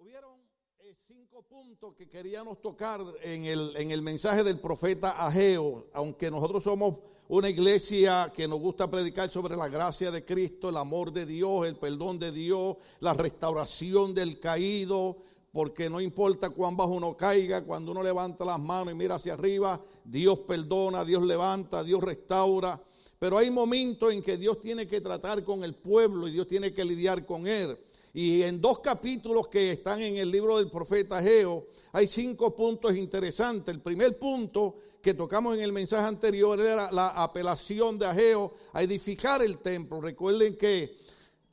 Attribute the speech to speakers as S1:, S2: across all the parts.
S1: Hubieron eh, cinco puntos que queríamos tocar en el, en el mensaje del profeta Ageo, aunque nosotros somos una iglesia que nos gusta predicar sobre la gracia de Cristo, el amor de Dios, el perdón de Dios, la restauración del caído, porque no importa cuán bajo uno caiga, cuando uno levanta las manos y mira hacia arriba, Dios perdona, Dios levanta, Dios restaura. Pero hay momentos en que Dios tiene que tratar con el pueblo y Dios tiene que lidiar con él. Y en dos capítulos que están en el libro del profeta Geo, hay cinco puntos interesantes. El primer punto que tocamos en el mensaje anterior era la apelación de Ageo a edificar el templo. Recuerden que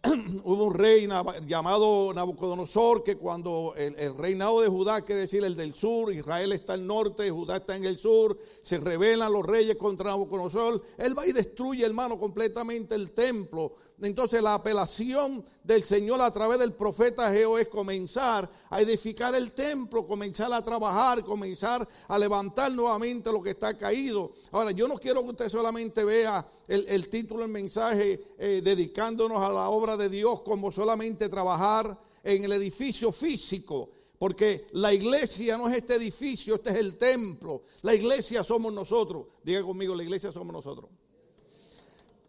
S1: hubo un rey llamado Nabucodonosor que cuando el, reinado de Judá, quiere decir el del sur, Israel está al norte, Judá está en el sur, se rebelan los reyes contra Nabucodonosor, él va y destruye, hermano, completamente el templo. Entonces la apelación del Señor a través del profeta Geo es comenzar a edificar el templo, comenzar a trabajar, comenzar a levantar nuevamente lo que está caído. Ahora, yo no quiero que usted solamente vea el, título del mensaje eh, dedicándonos a la obra de Dios como solamente trabajar en el edificio físico. Porque la iglesia no es este edificio, este es el templo. La iglesia somos nosotros. Diga conmigo, la iglesia somos nosotros.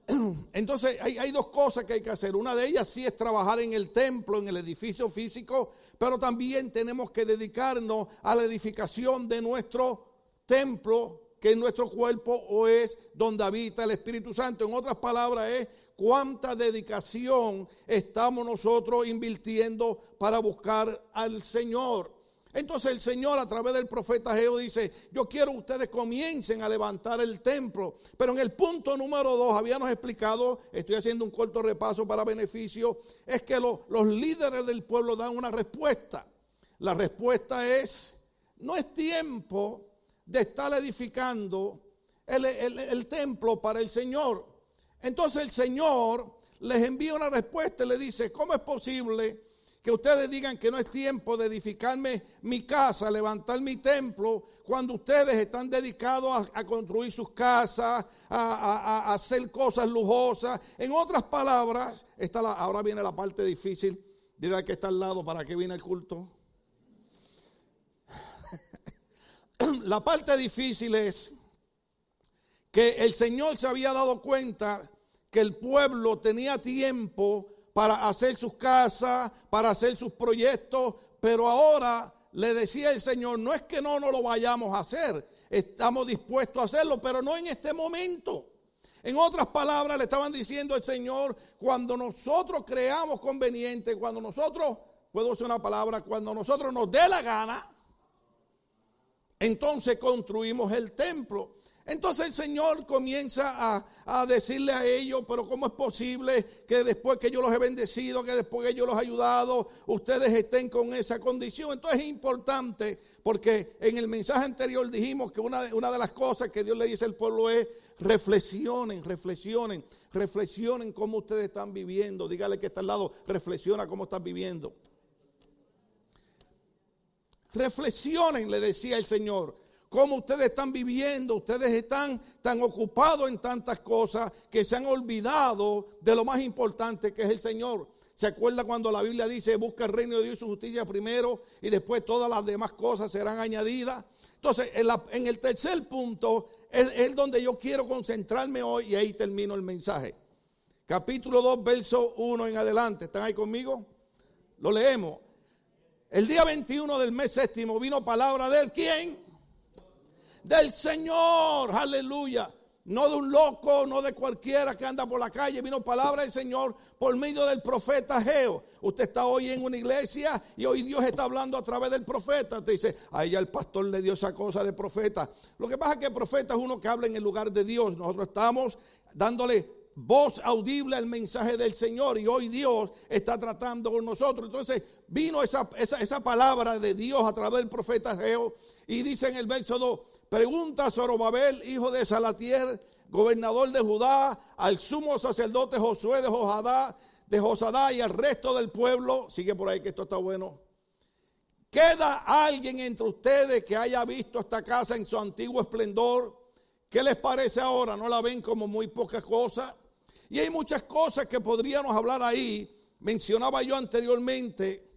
S1: Entonces hay, hay, dos cosas que hay que hacer. Una de ellas sí es trabajar en el templo, en el edificio físico, pero también tenemos que dedicarnos a la edificación de nuestro templo que en nuestro cuerpo o es donde habita el Espíritu Santo. En otras palabras es cuánta dedicación estamos nosotros invirtiendo para buscar al Señor. Entonces el Señor a través del profeta Geo dice, yo quiero que ustedes comiencen a levantar el templo. Pero en el punto número dos habíamos explicado, estoy haciendo un corto repaso para beneficio, es que los líderes del pueblo dan una respuesta. La respuesta es, no es tiempo de estar edificando el, templo para el Señor. Entonces el Señor les envía una respuesta y le dice, ¿cómo es posible que ustedes digan que no es tiempo de edificarme mi casa, levantar mi templo, cuando ustedes están dedicados a, construir sus casas, a, hacer cosas lujosas? En otras palabras, está ahora viene la parte difícil. Dirá que está al lado, ¿para qué viene el culto? la parte difícil es que el Señor se había dado cuenta que el pueblo tenía tiempo para hacer sus casas, para hacer sus proyectos, pero ahora le decía el Señor, no es que no, no lo vayamos a hacer, estamos dispuestos a hacerlo, pero no en este momento. En otras palabras, le estaban diciendo al Señor, cuando nosotros creamos conveniente, cuando nosotros, puedo usar una palabra, cuando nosotros nos dé la gana, entonces construimos el templo. Entonces el Señor comienza a, decirle a ellos, pero ¿cómo es posible que después que yo los he bendecido, que después que yo los he ayudado, ustedes estén con esa condición? Entonces es importante porque en el mensaje anterior dijimos que una, una de las cosas que Dios le dice al pueblo es, reflexionen, reflexionen, reflexionen cómo ustedes están viviendo. Dígale que está al lado, reflexiona cómo están viviendo. Reflexionen, le decía el Señor, cómo ustedes están viviendo, ustedes están tan ocupados en tantas cosas que se han olvidado de lo más importante que es el Señor. ¿Se acuerda cuando la Biblia dice, busca el reino de Dios y su justicia primero y después todas las demás cosas serán añadidas? Entonces, en, el tercer punto es, donde yo quiero concentrarme hoy y ahí termino el mensaje. Capítulo 2, verso 1 en adelante. ¿Están ahí conmigo? Lo leemos. El día 21 del mes séptimo vino palabra del quién? Del Señor, aleluya. No de un loco, no de cualquiera que anda por la calle. Vino palabra del Señor por medio del profeta Geo. Usted está hoy en una iglesia y hoy Dios está hablando a través del profeta. Usted dice, a ella el pastor le dio esa cosa de profeta. Lo que pasa es que el profeta es uno que habla en el lugar de Dios. Nosotros estamos dándole voz audible al mensaje del Señor y hoy Dios está tratando con nosotros. Entonces vino esa, esa, palabra de Dios a través del profeta Geo y dice en el verso 2, pregunta a Zorobabel, hijo de Salatiel, gobernador de Judá, al sumo sacerdote Josué de Josadá, de Josadá y al resto del pueblo, sigue por ahí que esto está bueno. ¿Queda alguien entre ustedes que haya visto esta casa en su antiguo esplendor? ¿Qué les parece ahora? ¿No la ven como muy poca cosa? Y hay muchas cosas que podríamos hablar ahí. Mencionaba yo anteriormente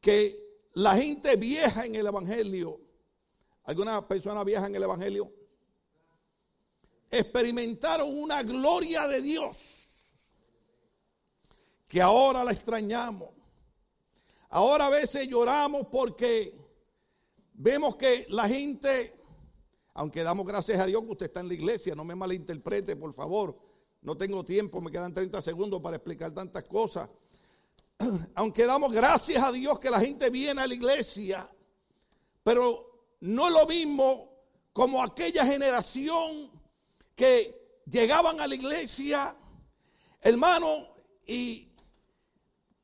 S1: que la gente vieja en el Evangelio, alguna persona vieja en el Evangelio, experimentaron una gloria de Dios que ahora la extrañamos. Ahora a veces lloramos porque vemos que la gente, aunque damos gracias a Dios que usted está en la iglesia, no me malinterprete, por favor, no tengo tiempo, me quedan 30 segundos para explicar tantas cosas. Aunque damos gracias a Dios que la gente viene a la iglesia, pero no es lo mismo como aquella generación que llegaban a la iglesia, hermano, y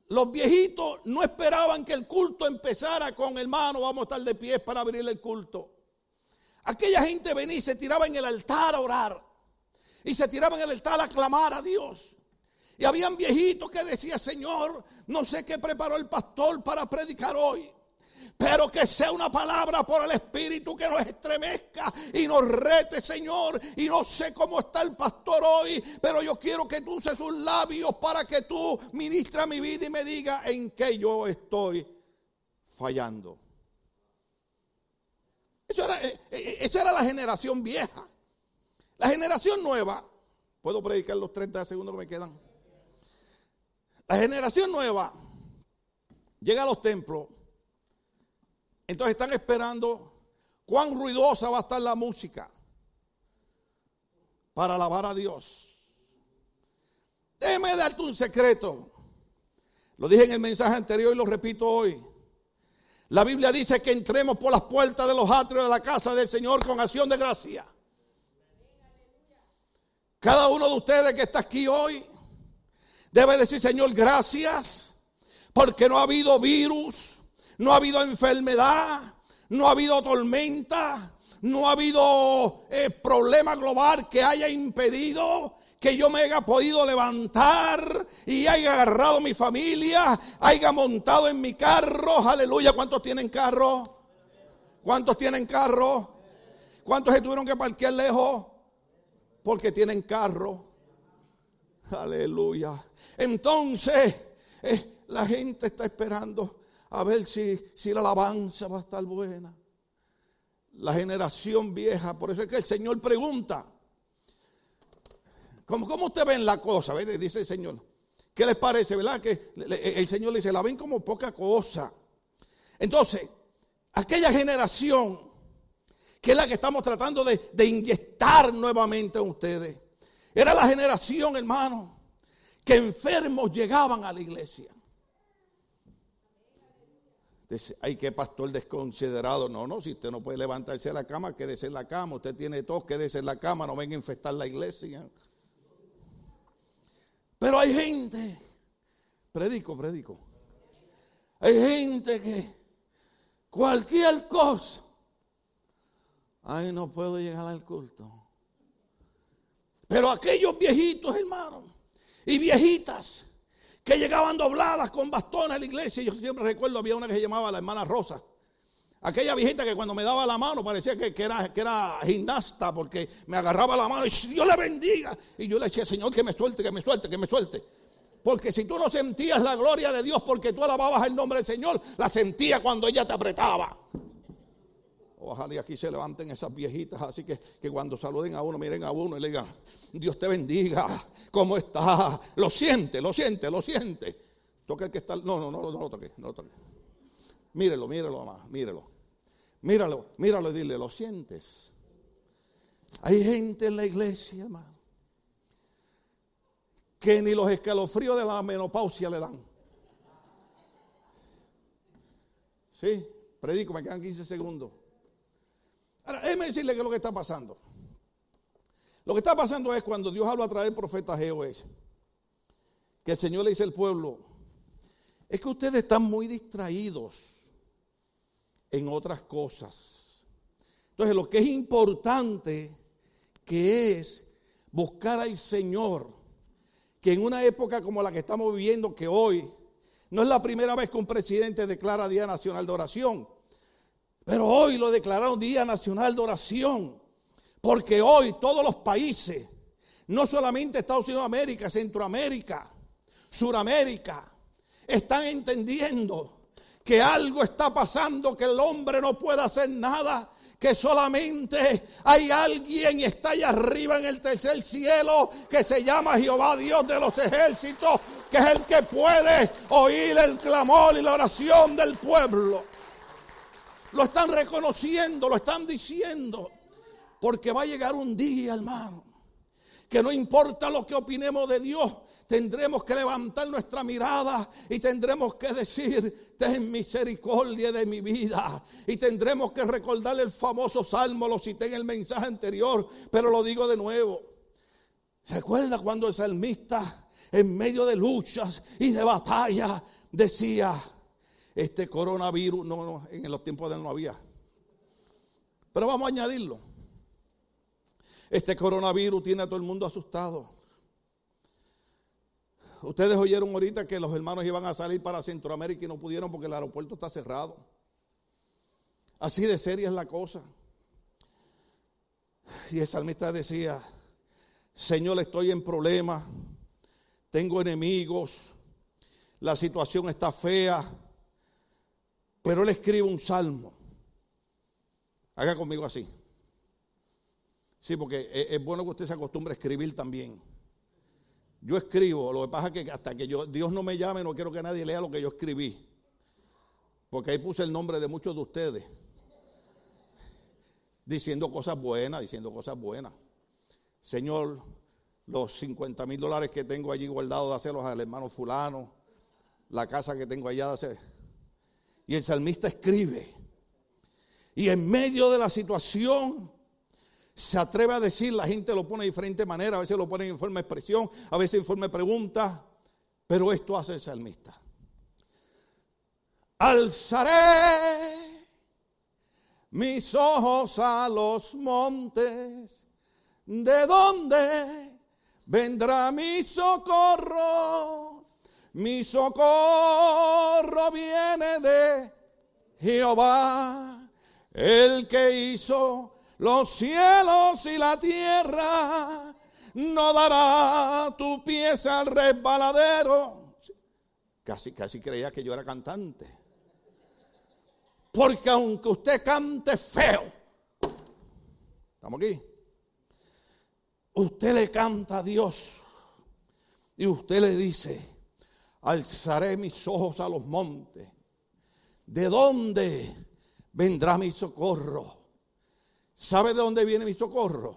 S1: los viejitos no esperaban que el culto empezara con hermano, vamos a estar de pie para abrir el culto. Aquella gente venía y se tiraba en el altar a orar. Y se tiraba en el altar a clamar a Dios. Y habían viejitos que decían, Señor, no sé qué preparó el pastor para predicar hoy. Pero que sea una palabra por el Espíritu que nos estremezca y nos rete, Señor. Y no sé cómo está el pastor hoy, pero yo quiero que tú uses sus labios para que tú ministra mi vida y me diga en qué yo estoy fallando. Eso era, eh, eh, esa era la generación vieja. La generación nueva, puedo predicar los 30 segundos que me quedan. La generación nueva llega a los templos entonces están esperando cuán ruidosa va a estar la música para alabar a Dios. Déjeme darte un secreto. Lo dije en el mensaje anterior y lo repito hoy. La Biblia dice que entremos por las puertas de los atrios de la casa del Señor con acción de gracia. Cada uno de ustedes que está aquí hoy debe decir, Señor, gracias, porque no ha habido virus, no ha habido enfermedad, no ha habido tormenta, no ha habido eh, problema global que haya impedido que yo me haya podido levantar y haya agarrado mi familia, haya montado en mi carro. Aleluya. ¿Cuántos tienen carro? ¿Cuántos tienen carro? ¿Cuántos se tuvieron que parquear lejos? Porque tienen carro. Aleluya. Entonces, eh, la gente está esperando a ver si, si la alabanza va a estar buena. La generación vieja, por eso es que el Señor pregunta, ¿cómo, cómo usted ven la cosa? Dice el Señor. ¿Qué les parece? ¿Verdad? Que el Señor le dice, la ven como poca cosa. Entonces, aquella generación, que es la que estamos tratando de, de inyectar nuevamente a ustedes, era la generación, hermano, que enfermos llegaban a la iglesia. Ay, qué pastor desconsiderado. No, no, si usted no puede levantarse de la cama, quédese en la cama. Usted tiene tos, quédese en la cama, no venga a infestar la iglesia. Pero hay gente, predico, predico. Hay gente que cualquier cosa, ay, no puedo llegar al culto. Pero aquellos viejitos, hermanos, y viejitas, que llegaban dobladas con bastones a la iglesia. Yo siempre recuerdo, había una que se llamaba la hermana Rosa. Aquella viejita que cuando me daba la mano parecía que, era, gimnasta porque me agarraba la mano y Dios le bendiga. Y yo le decía, Señor, que me suelte, que me suelte, que me suelte. Porque si tú no sentías la gloria de Dios porque tú alababas el nombre del Señor, la sentía cuando ella te apretaba. Ojalá y aquí se levanten esas viejitas, así que, que cuando saluden a uno, miren a uno y le digan, Dios te bendiga, ¿cómo está? Lo siente, lo siente, lo siente. Toca el que está, no, no, no, no lo toque, no lo toque. Mírelo, mírelo, mamá, mírelo. Míralo, míralo y dile, lo sientes. Hay gente en la iglesia, hermano, que ni los escalofríos de la menopausia le dan. Sí, predico, me quedan 15 segundos. Ahora, déjeme decirle que es lo que está pasando. Lo que está pasando es cuando Dios habla a través del profeta Geo que el Señor le dice al pueblo, es que ustedes están muy distraídos en otras cosas. Entonces, lo que es importante que es buscar al Señor, que en una época como la que estamos viviendo, que hoy no es la primera vez que un presidente declara Día Nacional de Oración, pero hoy lo declararon Día Nacional de Oración. Porque hoy todos los países, no solamente Estados Unidos de América, Centroamérica, Suramérica, están entendiendo que algo está pasando, que el hombre no puede hacer nada, que solamente hay alguien y está allá arriba en el tercer cielo que se llama Jehová Dios de los ejércitos, que es el que puede oír el clamor y la oración del pueblo. Lo están reconociendo, lo están diciendo, porque va a llegar un día, hermano, que no importa lo que opinemos de Dios, tendremos que levantar nuestra mirada y tendremos que decir, ten misericordia de mi vida. Y tendremos que recordar el famoso salmo, lo cité en el mensaje anterior, pero lo digo de nuevo. ¿Se acuerda cuando el salmista, en medio de luchas y de batallas, decía, este coronavirus, no, no, en los tiempos de él no había. Pero vamos a añadirlo. Este coronavirus tiene a todo el mundo asustado. Ustedes oyeron ahorita que los hermanos iban a salir para Centroamérica y no pudieron porque el aeropuerto está cerrado. Así de seria es la cosa. Y el salmista decía, Señor, estoy en problemas, tengo enemigos, la situación está fea, pero él escribe un salmo. Haga conmigo así. Sí, porque es bueno que usted se acostumbre a escribir también. Yo escribo, lo que pasa es que hasta que yo, Dios no me llame, no quiero que nadie lea lo que yo escribí. Porque ahí puse el nombre de muchos de ustedes. Diciendo cosas buenas, diciendo cosas buenas. Señor, los 50 mil dólares que tengo allí guardados, dáselos al hermano fulano. La casa que tengo allá, hacer. Y el salmista escribe. Y en medio de la situación, se atreve a decir, la gente lo pone de diferente manera, a veces lo pone en forma de expresión, a veces en forma de pregunta, pero esto hace el salmista. Alzaré mis ojos a los montes, ¿de dónde vendrá mi socorro? Mi socorro viene de Jehová, el que hizo los cielos y la tierra, no dará tu pieza al resbaladero. Casi, casi creía que yo era cantante. Porque aunque usted cante feo, estamos aquí, usted le canta a Dios y usted le dice, alzaré mis ojos a los montes. ¿De dónde vendrá mi socorro? ¿Sabe de dónde viene mi socorro?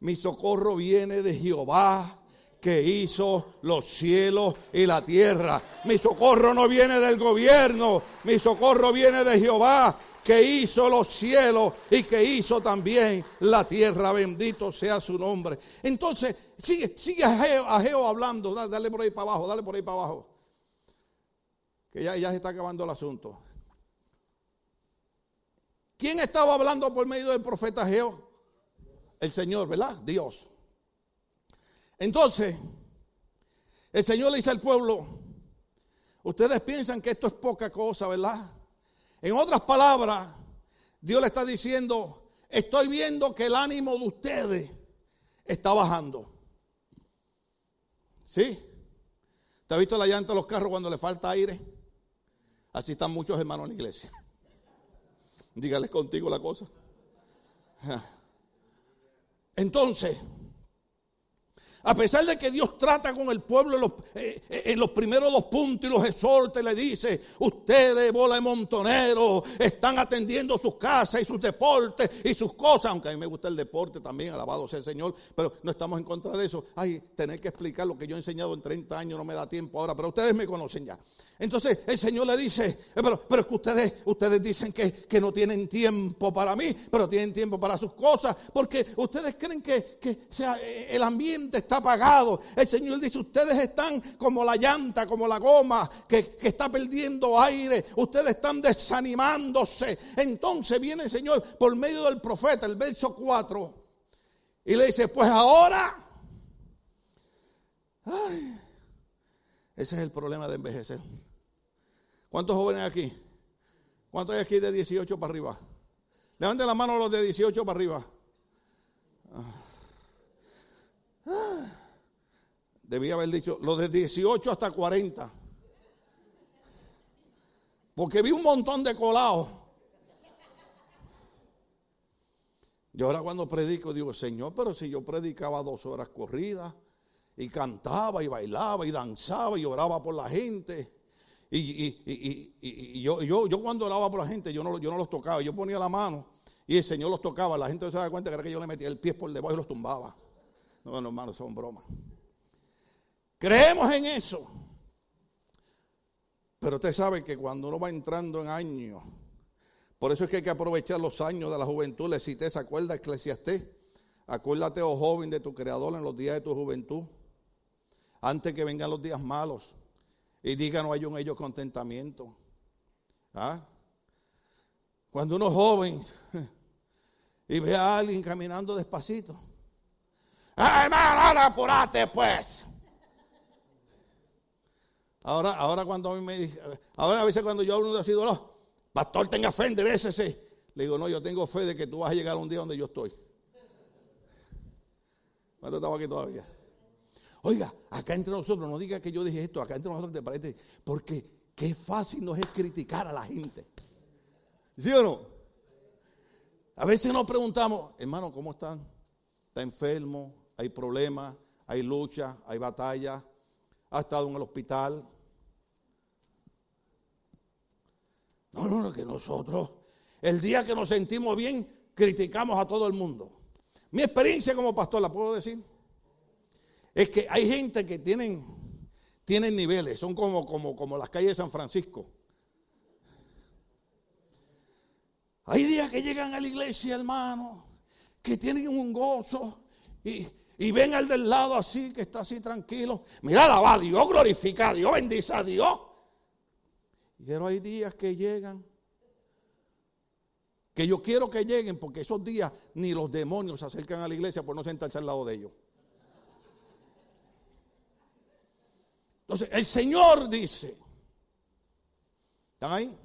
S1: Mi socorro viene de Jehová que hizo los cielos y la tierra. Mi socorro no viene del gobierno, mi socorro viene de Jehová que hizo los cielos y que hizo también la tierra. Bendito sea su nombre. Entonces, sigue, sigue Ageo, hablando. Dale, por ahí para abajo, dale por ahí para abajo. Que ya, ya se está acabando el asunto. ¿Quién estaba hablando por medio del profeta Geo? El Señor, ¿verdad? Dios. Entonces, el Señor le dice al pueblo, ustedes piensan que esto es poca cosa, ¿verdad? En otras palabras, Dios le está diciendo, estoy viendo que el ánimo de ustedes está bajando. ¿Sí? ¿Te has visto la llanta de los carros cuando le falta aire? Así están muchos hermanos en la iglesia. Dígale contigo la cosa. Entonces, a pesar de que Dios trata con el pueblo en los, eh, eh, en los, primeros dos puntos y los exhorta y le dice, ustedes, bola de montoneros, están atendiendo sus casas y sus deportes y sus cosas, aunque a mí me gusta el deporte también, alabado sea el Señor, pero no estamos en contra de eso. Ay, tener que explicar lo que yo he enseñado en 30 años no me da tiempo ahora, pero ustedes me conocen ya. Entonces el Señor le dice, eh, pero, pero es que ustedes, ustedes dicen que, que, no tienen tiempo para mí, pero tienen tiempo para sus cosas, porque ustedes creen que, que sea, el ambiente está apagado. El Señor dice, ustedes están como la llanta, como la goma que, está perdiendo aire, ustedes están desanimándose. Entonces viene el Señor por medio del profeta, el verso 4, y le dice, pues ahora... Ay, ese es el problema de envejecer. ¿Cuántos jóvenes aquí? ¿Cuántos hay aquí de 18 para arriba? Levanten la mano los de 18 para arriba. Debía haber dicho los de 18 hasta 40. Porque vi un montón de colados. Yo ahora cuando predico digo, Señor, pero si yo predicaba dos horas corridas y cantaba y bailaba y danzaba y oraba por la gente. Y, yo, yo, yo, cuando oraba por la gente, yo no, yo no los tocaba, yo ponía la mano y el Señor los tocaba. La gente no se da cuenta que era que yo le metía el pie por debajo y los tumbaba. No, no, hermano, son bromas. Creemos en eso. Pero usted sabe que cuando uno va entrando en años, por eso es que hay que aprovechar los años de la juventud. Le cité, ¿se acuerda Eclesiastés? Acuérdate, oh joven, de tu creador en los días de tu juventud, antes que vengan los días malos. Y diga, no hay en ellos contentamiento. ¿Ah? Cuando uno es joven y ve a alguien caminando despacito. ¡Ay, hermano, ahora apurate pues! Ahora, ahora cuando a mí me dice, ahora a veces cuando yo hablo de así, no, pastor, tenga fe, enderecese. Le digo, no, yo tengo fe de que tú vas a llegar un día donde yo estoy. ¿Cuánto estamos aquí todavía? Oiga, acá entre nosotros, no diga que yo dije esto, acá entre nosotros te parece, porque qué fácil nos es criticar a la gente. ¿Sí o no? A veces nos preguntamos, hermano, ¿cómo están? ¿Está enfermo? ¿Hay problemas? ¿Hay lucha? ¿Hay batalla? ¿Ha estado en el hospital? No, no, no, que nosotros, el día que nos sentimos bien, criticamos a todo el mundo. Mi experiencia como pastor, ¿la puedo decir? Es que hay gente que tienen, tienen niveles, son como, como, como las calles de San Francisco. Hay días que llegan a la iglesia, hermano, que tienen un gozo y, y ven al del lado así, que está así tranquilo. Mira, alaba a Dios, glorifica a Dios, bendice a Dios. Pero hay días que llegan, que yo quiero que lleguen, porque esos días ni los demonios se acercan a la iglesia por no sentarse al lado de ellos. Entonces, el Señor dice, ¿están ahí?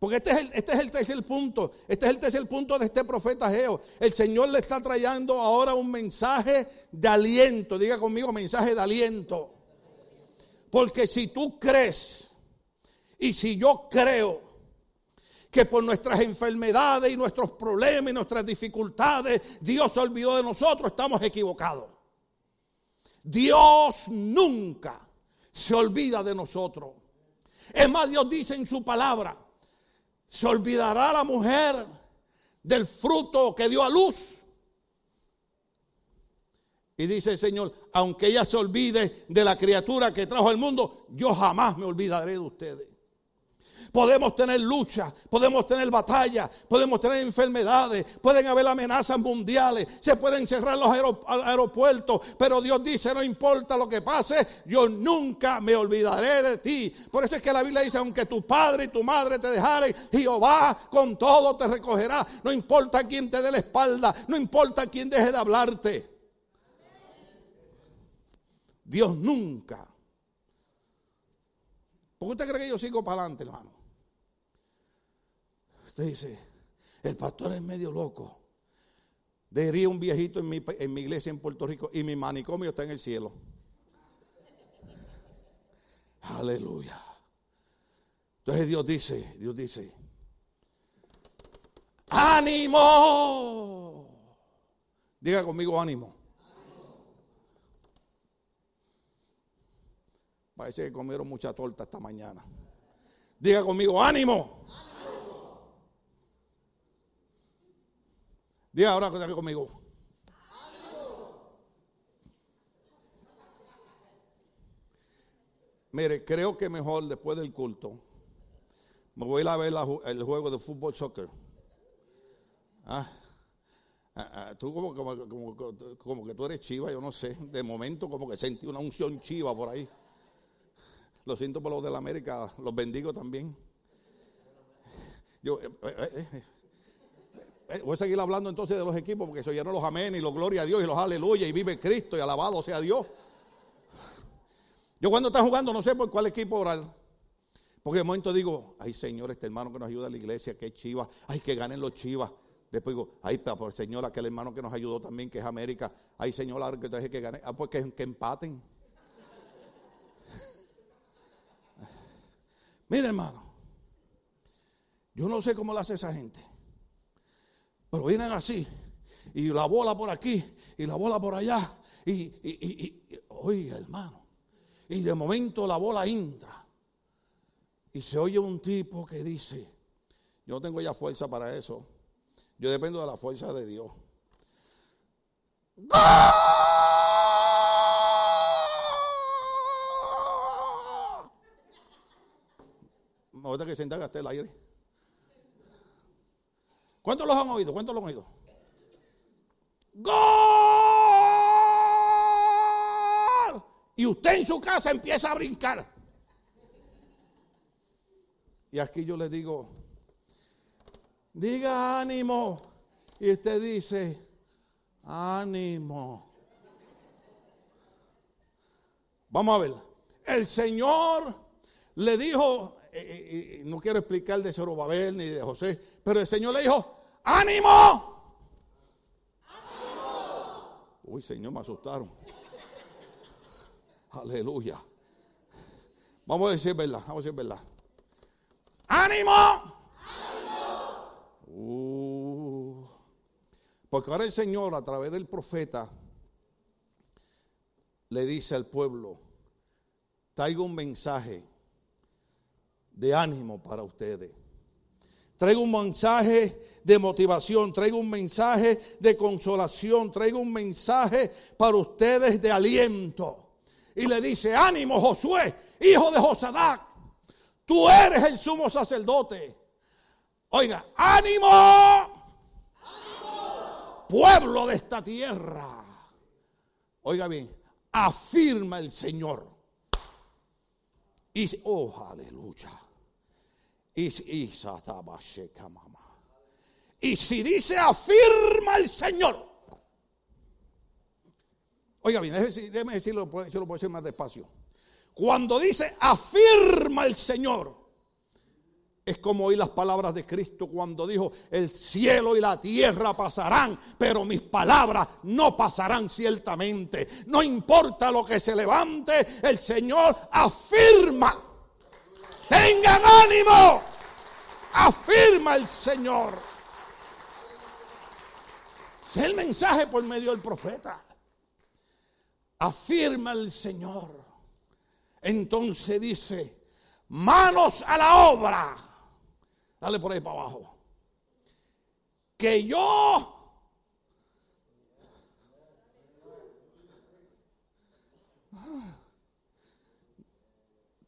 S1: Porque este es, el, este es el tercer punto. Este es el tercer punto de este profeta Geo. El Señor le está trayendo ahora un mensaje de aliento. Diga conmigo, mensaje de aliento. Porque si tú crees y si yo creo que por nuestras enfermedades y nuestros problemas y nuestras dificultades Dios se olvidó de nosotros, estamos equivocados. Dios nunca se olvida de nosotros. Es más, Dios dice en su palabra, se olvidará la mujer del fruto que dio a luz. Y dice el Señor, aunque ella se olvide de la criatura que trajo al mundo, yo jamás me olvidaré de ustedes. Podemos tener lucha, podemos tener batalla, podemos tener enfermedades, pueden haber amenazas mundiales, se pueden cerrar los aeropuertos, pero Dios dice, no importa lo que pase, yo nunca me olvidaré de ti. Por eso es que la Biblia dice, aunque tu padre y tu madre te dejaren, Jehová con todo te recogerá. No importa quién te dé la espalda, no importa quién deje de hablarte. Dios nunca. ¿Por qué usted cree que yo sigo para adelante, hermano? Dice, el pastor es medio loco. Debería un viejito en mi, en mi iglesia en Puerto Rico y mi manicomio está en el cielo. Aleluya. Entonces Dios dice, Dios dice, ánimo. Diga conmigo ánimo. Parece que comieron mucha torta esta mañana. Diga conmigo, ánimo. Diga ahora conmigo. Mire, creo que mejor después del culto me voy a ir a ver el juego de fútbol soccer. Ah, ah, ah, tú como, como, que tú eres chiva, yo no sé. De momento como que sentí una unción chiva por ahí. Lo siento por los de la América, los bendigo también. Yo, eh, eh, eh, voy a seguir hablando entonces de los equipos porque se oyeron los amén y los gloria a Dios y los aleluya y vive Cristo y alabado sea Dios. Yo cuando está jugando no sé por cuál equipo orar. Porque de momento digo, ay Señor, este hermano que nos ayuda a la iglesia, que es Chivas, ay que ganen los Chivas. Después digo, ay, por Señor, aquel hermano que nos ayudó también, que es América. Ay, Señor, que deje que gane. Ah, pues que, que empaten. Mira, hermano, yo no sé cómo lo hace esa gente, pero vienen así, y la bola por aquí, y la bola por allá, y, y, y, oiga, hermano, y de momento la bola entra, y se oye un tipo que dice, yo no tengo ya fuerza para eso, yo dependo de la fuerza de Dios. Ahorita que se hasta el aire. ¿Cuántos los han oído? ¿Cuántos los han oído? ¡Gol! Y usted en su casa empieza a brincar. Y aquí yo le digo, diga ánimo. Y usted dice, ánimo. Vamos a ver. El Señor le dijo eh, eh, eh, no quiero explicar de Zorobabel ni de José, pero el Señor le dijo, ánimo. Uy, Señor, me asustaron. Aleluya. Vamos a decir verdad, vamos a decir verdad. ¡Ánimo! Uh. porque ahora el Señor a través del profeta le dice al pueblo, traigo un mensaje de ánimo para ustedes. Traigo un mensaje de motivación, traigo un mensaje de consolación, traigo un mensaje para ustedes de aliento. Y le dice, ánimo Josué, hijo de Josadac, tú eres el sumo sacerdote. Oiga, ánimo, pueblo de esta tierra. Oiga bien, afirma el Señor. Y, oh, aleluya. Y, si dice afirma el Señor. Oiga bien, déjeme decirlo, yo lo puedo decir más despacio. Cuando dice afirma el Señor, es como oír las palabras de Cristo cuando dijo, el cielo y la tierra pasarán, pero mis palabras no pasarán ciertamente. No importa lo que se levante, el Señor afirma. Tengan ánimo. Afirma el Señor. Es el mensaje por medio del profeta. Afirma el Señor. Entonces dice, manos a la obra. Dale por ahí para abajo. Que yo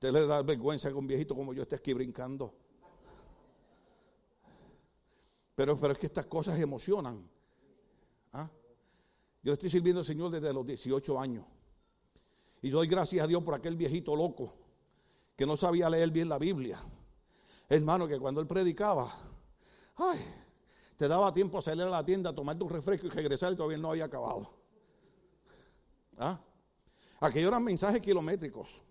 S1: Usted le da vergüenza que un viejito como yo esté aquí brincando. Pero, pero es que estas cosas emocionan. ¿Ah? Yo estoy sirviendo al Señor desde los 18 años. Y doy gracias a Dios por aquel viejito loco que no sabía leer bien la Biblia. Hermano, que cuando él predicaba, ay, te daba tiempo a salir a la tienda, tomarte un refresco y regresar y todavía no había acabado. ¿Ah? Aquellos eran mensajes kilométricos.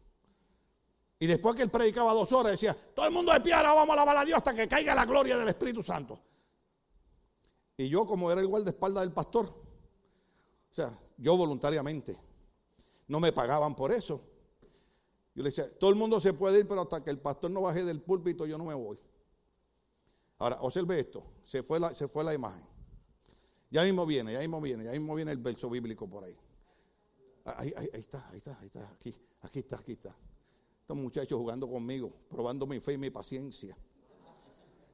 S1: Y después que él predicaba dos horas, decía, todo el mundo de pie, vamos a alabar a Dios hasta que caiga la gloria del Espíritu Santo. Y yo, como era igual de espalda del pastor, o sea, yo voluntariamente, no me pagaban por eso. Yo le decía, todo el mundo se puede ir, pero hasta que el pastor no baje del púlpito, yo no me voy. Ahora, observe esto, se fue la, se fue la imagen. Ya mismo viene, ya mismo viene, ya mismo viene el verso bíblico por ahí. Ahí, ahí está, ahí está, ahí está, aquí, aquí está, aquí está muchachos jugando conmigo, probando mi fe y mi paciencia.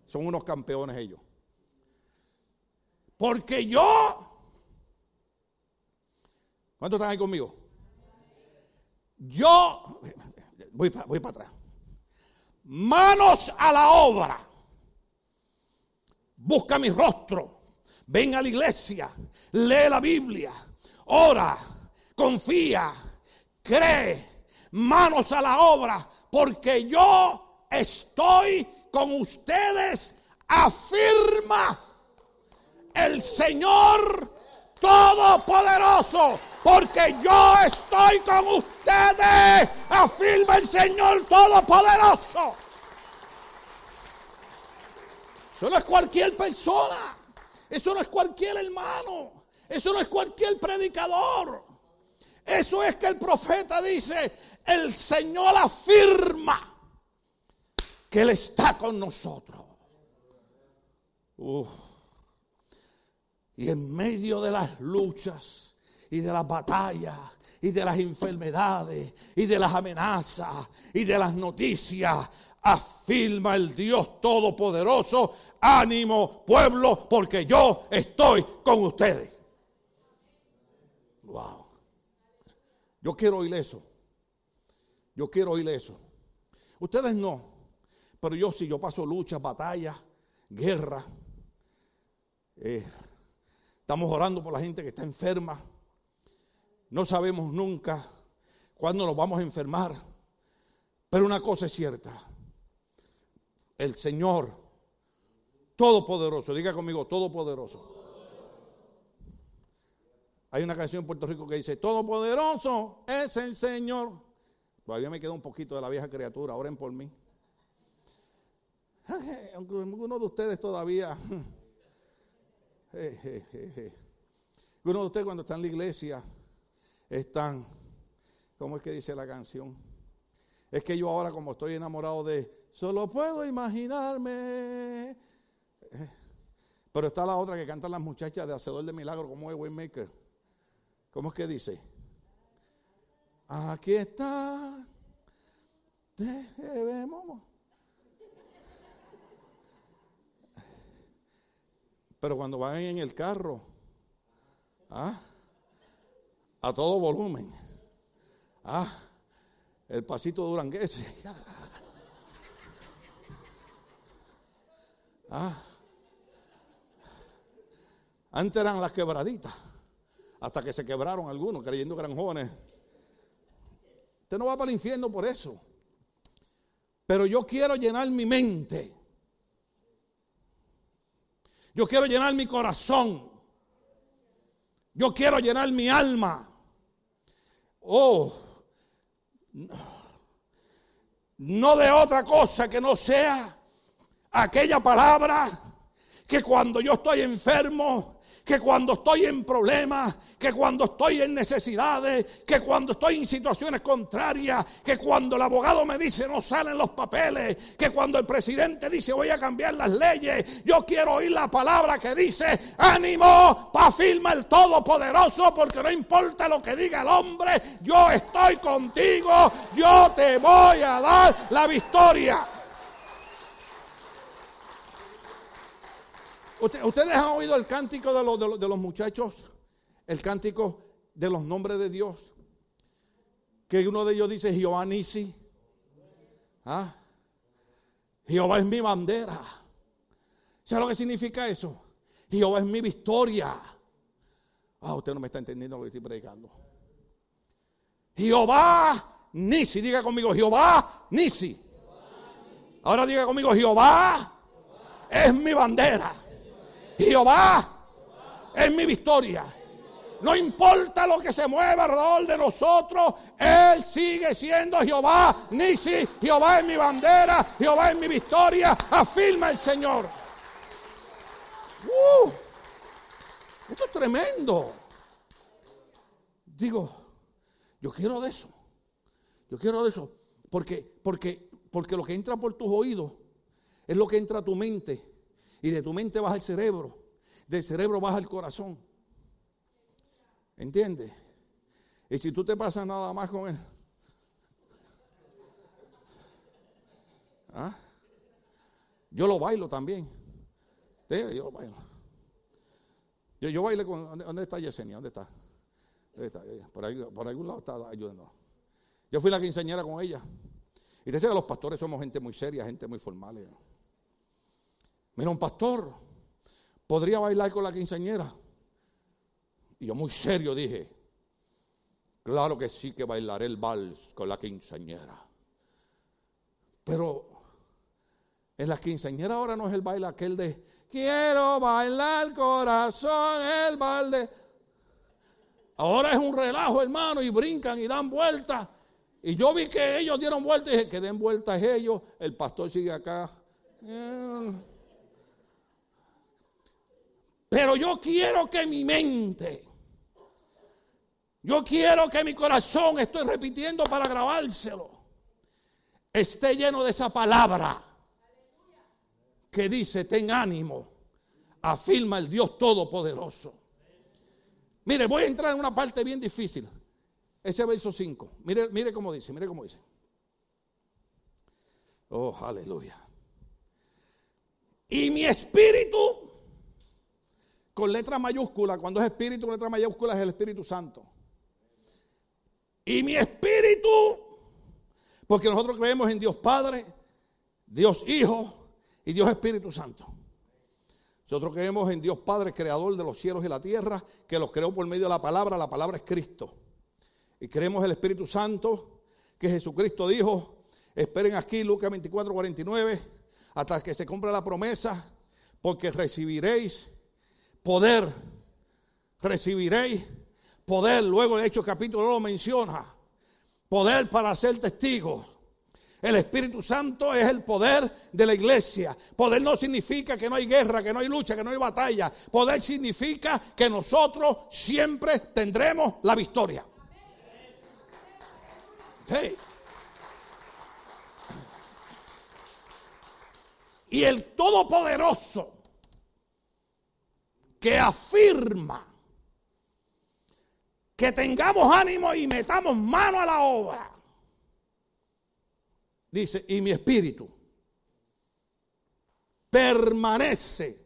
S1: Son unos campeones ellos. Porque yo... ¿Cuántos están ahí conmigo? Yo... Voy, voy para atrás. Manos a la obra. Busca mi rostro. Ven a la iglesia. Lee la Biblia. Ora. Confía. Cree manos a la obra, porque yo estoy con ustedes, afirma el Señor Todopoderoso, porque yo estoy con ustedes, afirma el Señor Todopoderoso. Eso no es cualquier persona, eso no es cualquier hermano, eso no es cualquier predicador. Eso es que el profeta dice, el Señor afirma. que Él está con nosotros. Y en medio de las luchas y de las batallas y de las enfermedades y de las amenazas y de las noticias, afirma el Dios Todopoderoso, ánimo pueblo, porque yo estoy con ustedes. Wow. Yo quiero oír eso. Yo quiero oír eso. Ustedes no, pero yo sí, yo paso luchas, batallas, guerra. Eh, estamos orando por la gente que está enferma. No sabemos nunca cuándo nos vamos a enfermar. Pero una cosa es cierta. El Señor Todopoderoso, diga conmigo, Todopoderoso. Hay una canción en Puerto Rico que dice, Todopoderoso es el Señor. Todavía me queda un poquito de la vieja criatura, oren por mí. Aunque algunos de ustedes todavía, algunos de ustedes cuando están en la iglesia, están, ¿cómo es que dice la canción? Es que yo ahora como estoy enamorado de, solo puedo imaginarme. Pero está la otra que cantan las muchachas de Hacedor de Milagro, como es Waymaker. ¿Cómo es que dice? Aquí está. Pero cuando van en el carro, ¿ah? a todo volumen. Ah, el pasito duranguese. Ah, antes eran las quebraditas, hasta que se quebraron algunos, creyendo jóvenes. Usted no va para el infierno por eso. Pero yo quiero llenar mi mente. Yo quiero llenar mi corazón. Yo quiero llenar mi alma. Oh, no de otra cosa que no sea aquella palabra que cuando yo estoy enfermo, que cuando estoy en problemas, que cuando estoy en necesidades, que cuando estoy en situaciones contrarias, que cuando el abogado me dice no salen los papeles, que cuando el presidente dice voy a cambiar las leyes, yo quiero oír la palabra que dice ánimo, pa firma el Todopoderoso, porque no importa lo que diga el hombre, yo estoy contigo, yo te voy a dar la victoria. ¿Ustedes han oído el cántico de los, de, los, muchachos? El cántico de los nombres de Dios. Que uno de ellos dice Jehová Nisi. ¿Ah? Jehová es mi bandera. ¿Sabe lo que significa eso? Jehová es mi victoria. Ah, usted no me está entendiendo lo que estoy predicando. Jehová Nisi. Diga conmigo, Jehová Nisi. Ahora diga conmigo, Jehová es mi bandera. Jehová es mi victoria. No importa lo que se mueva alrededor de nosotros, Él sigue siendo Jehová. Nisi, Jehová es mi bandera, Jehová es mi victoria. Afirma el Señor. Uh, esto es tremendo. Digo, yo quiero de eso. Yo quiero de eso. Porque, porque, porque lo que entra por tus oídos es lo que entra a tu mente. Y de tu mente baja el cerebro. Del cerebro baja el corazón. ¿Entiendes? Y si tú te pasas nada más con él. ¿Ah? Yo lo bailo también. Yo lo bailo. Yo, yo bailo con. ¿Dónde está Yesenia? ¿Dónde está? ¿Dónde está? Por, algún lado está ayudando. Yo fui la que enseñara con ella. Y te que los pastores somos gente muy seria, gente muy formal. ¿eh? Mira, un pastor podría bailar con la quinceañera. Y yo muy serio dije, claro que sí que bailaré el vals con la quinceañera. Pero en la quinceañera ahora no es el baile aquel de quiero bailar corazón, el balde. Ahora es un relajo, hermano, y brincan y dan vueltas. Y yo vi que ellos dieron vueltas y dije que den vueltas ellos. El pastor sigue acá. Eh, pero yo quiero que mi mente, yo quiero que mi corazón, estoy repitiendo para grabárselo, esté lleno de esa palabra. que dice, ten ánimo, afirma el Dios Todopoderoso. Mire, voy a entrar en una parte bien difícil. Ese verso 5. Mire, mire cómo dice, mire cómo dice. Oh, aleluya. Y mi espíritu, con letra mayúscula, cuando es espíritu con letra mayúscula es el Espíritu Santo. Y mi espíritu, porque nosotros creemos en Dios Padre, Dios Hijo y Dios Espíritu Santo. Nosotros creemos en Dios Padre, creador de los cielos y la tierra, que los creó por medio de la palabra. La palabra es Cristo. Y creemos el Espíritu Santo, que Jesucristo dijo, esperen aquí, Lucas 24, 49, hasta que se cumpla la promesa, porque recibiréis poder, recibiréis poder. Luego el Hecho capítulo lo menciona, poder para ser testigos el Espíritu Santo es el poder de la iglesia. Poder no significa que no hay guerra, que no hay lucha, que no hay batalla. Poder significa que nosotros siempre tendremos la victoria. Y el Todopoderoso que afirma que tengamos ánimo y metamos mano a la obra Dice, y mi espíritu permanece.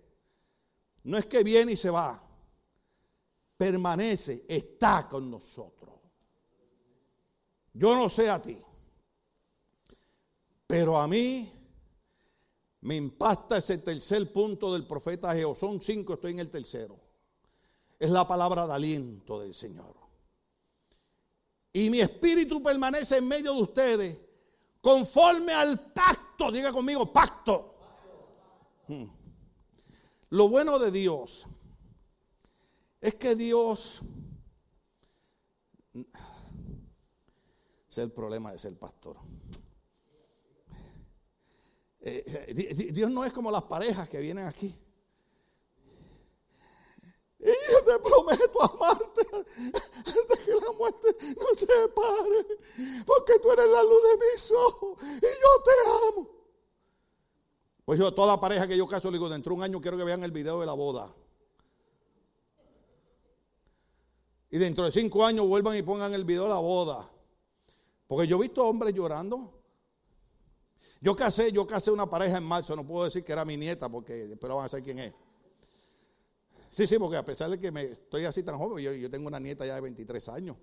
S1: No es que viene y se va. Permanece, está con nosotros. Yo no sé a ti, pero a mí me impacta ese tercer punto del profeta Jehová. Son cinco, estoy en el tercero. Es la palabra de aliento del Señor. Y mi espíritu permanece en medio de ustedes conforme al pacto, diga conmigo, pacto. Hmm. Lo bueno de Dios es que Dios es el problema de ser pastor. Eh, eh, Dios no es como las parejas que vienen aquí. Y yo te prometo amarte hasta que la muerte nos separe. Porque tú eres la luz de mis ojos y yo te amo. Pues yo, toda pareja que yo caso, le digo, dentro de un año quiero que vean el video de la boda. Y dentro de cinco años vuelvan y pongan el video de la boda. Porque yo he visto hombres llorando. Yo casé, yo casé una pareja en marzo, no puedo decir que era mi nieta porque después van a saber quién es. Sí, sí, porque a pesar de que me estoy así tan joven, yo, tengo una nieta ya de 23 años.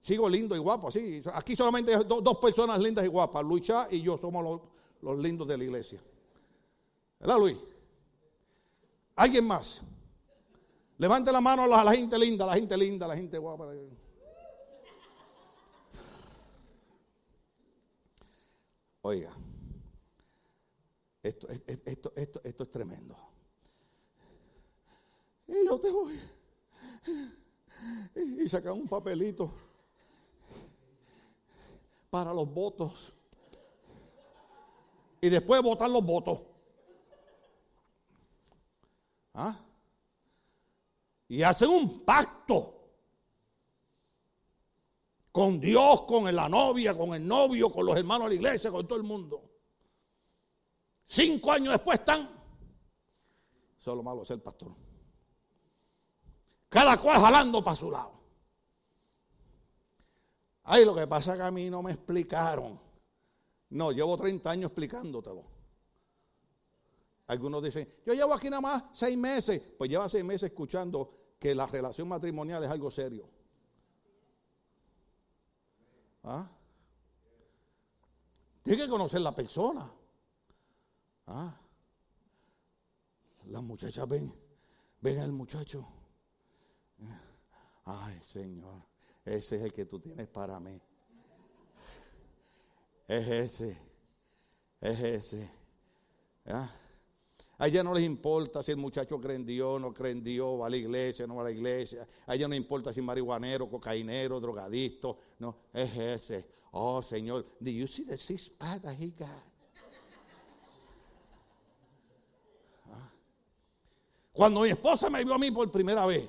S1: Sigo lindo y guapo, sí. Aquí solamente hay dos personas lindas y guapas, Luisa y yo somos los, lindos de la iglesia. ¿Verdad, Luis? ¿Alguien más? Levante la mano a la, gente linda, la gente linda, la gente guapa. Oiga, esto, esto, esto, esto es tremendo. Y yo te voy. Y sacan un papelito para los votos. Y después votar los votos. ¿Ah? Y hacen un pacto con Dios, con la novia, con el novio, con los hermanos de la iglesia, con todo el mundo. Cinco años después están. Eso es lo malo de ser pastor. Cada cual jalando para su lado. Ay, lo que pasa es que a mí no me explicaron. No, llevo 30 años explicándotelo. Algunos dicen, yo llevo aquí nada más seis meses. Pues lleva seis meses escuchando que la relación matrimonial es algo serio. ¿Ah? Tiene que conocer la persona. ¿Ah? Las muchachas ven, ven al muchacho. Ay, Señor, ese es el que tú tienes para mí. Es ese, es ese. A ella no les importa si el muchacho cree en no cree en va a la iglesia, no va a la iglesia. A ella no importa si es marihuanero, cocainero, drogadicto. No, es ese. Oh, Señor, do you see the six pack? Cuando mi esposa me vio a mí por primera vez,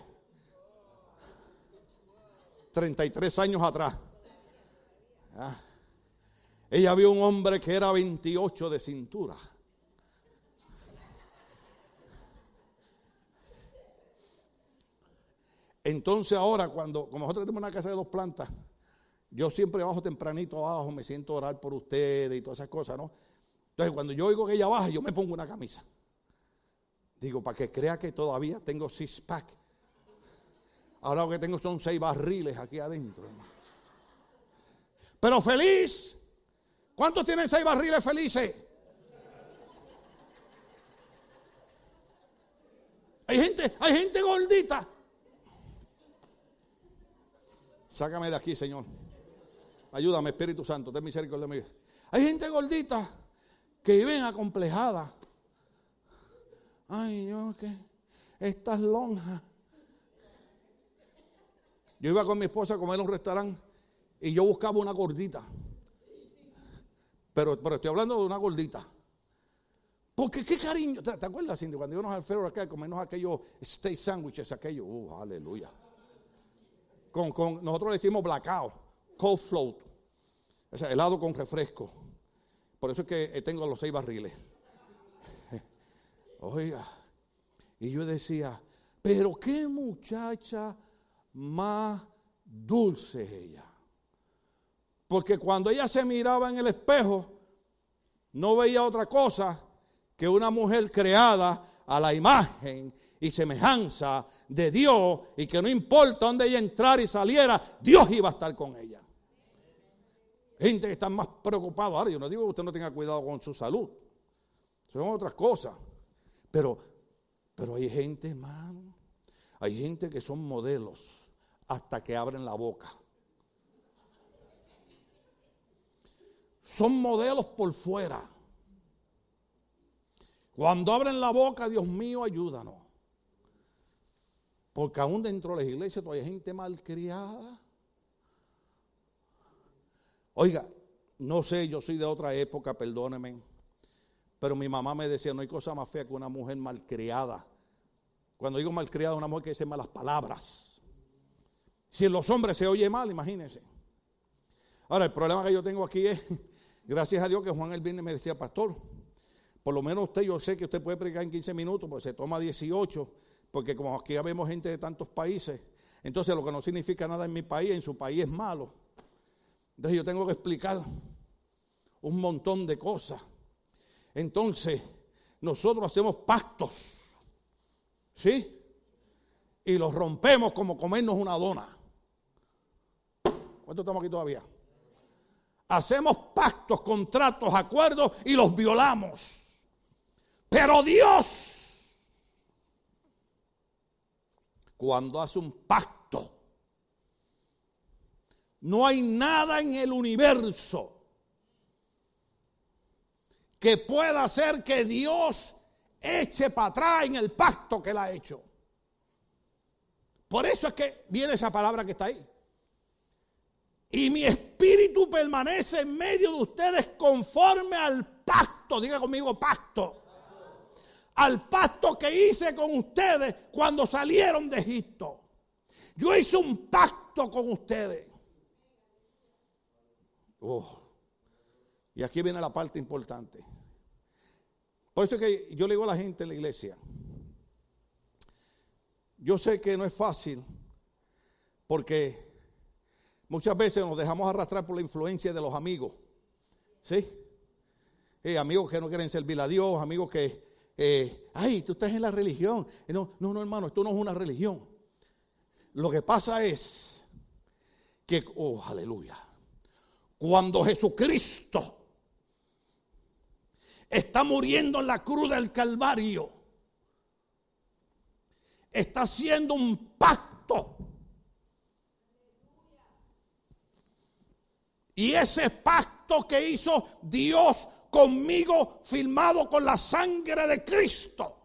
S1: 33 años atrás, ella vio un hombre que era 28 de cintura. Entonces ahora, cuando, como nosotros tenemos una casa de dos plantas, yo siempre bajo tempranito abajo, me siento a orar por ustedes y todas esas cosas, ¿no? Entonces, cuando yo oigo que ella baja, yo me pongo una camisa. Digo, para que crea que todavía tengo six pack. Ahora lo que tengo son seis barriles aquí adentro. Pero feliz. ¿Cuántos tienen seis barriles felices? Hay gente, hay gente gordita. Sácame de aquí, Señor. Ayúdame, Espíritu Santo, ten misericordia de mí. Hay gente gordita que viven acomplejada. Ay, yo que estas lonjas. Yo iba con mi esposa a comer en un restaurante y yo buscaba una gordita. Pero, pero estoy hablando de una gordita. Porque qué cariño. ¿Te, acuerdas, Cindy? Cuando íbamos al Ferro acá, comernos aquellos steak sandwiches, aquello. Uh, aleluya. Con, con, nosotros le decimos blackout, cold float. O sea, helado con refresco. Por eso es que tengo los seis barriles. Oiga. Y yo decía, pero qué muchacha más dulce ella. Porque cuando ella se miraba en el espejo, no veía otra cosa que una mujer creada a la imagen y semejanza de Dios y que no importa dónde ella entrara y saliera, Dios iba a estar con ella. Gente que está más preocupada. Yo no digo que usted no tenga cuidado con su salud. Son otras cosas. Pero, pero hay gente, hermano. Hay gente que son modelos hasta que abren la boca. Son modelos por fuera. Cuando abren la boca, Dios mío, ayúdanos. Porque aún dentro de las iglesias todavía hay gente malcriada. Oiga, no sé, yo soy de otra época, perdóneme. Pero mi mamá me decía, no hay cosa más fea que una mujer malcriada. Cuando digo malcriada, una mujer que dice malas palabras. Si los hombres se oye mal, imagínense. Ahora, el problema que yo tengo aquí es, gracias a Dios que Juan el viernes me decía, pastor, por lo menos usted, yo sé que usted puede predicar en 15 minutos, pues se toma 18, porque como aquí ya vemos gente de tantos países, entonces lo que no significa nada en mi país, en su país es malo. Entonces yo tengo que explicar un montón de cosas. Entonces, nosotros hacemos pactos, ¿sí? Y los rompemos como comernos una dona. ¿Cuántos estamos aquí todavía? Hacemos pactos, contratos, acuerdos y los violamos. Pero Dios, cuando hace un pacto, no hay nada en el universo que pueda hacer que Dios eche para atrás en el pacto que él ha hecho. Por eso es que viene esa palabra que está ahí. Y mi espíritu permanece en medio de ustedes conforme al pacto. Diga conmigo pacto. Al pacto que hice con ustedes cuando salieron de Egipto. Yo hice un pacto con ustedes. Oh. Y aquí viene la parte importante. Por eso es que yo le digo a la gente en la iglesia, yo sé que no es fácil, porque muchas veces nos dejamos arrastrar por la influencia de los amigos. ¿Sí? Eh, amigos que no quieren servir a Dios, amigos que, eh, ay, tú estás en la religión. Eh, no, no, no, hermano, esto no es una religión. Lo que pasa es que, oh, aleluya, cuando Jesucristo está muriendo en la cruz del Calvario, está haciendo un pacto. Y ese pacto que hizo Dios conmigo, firmado con la sangre de Cristo,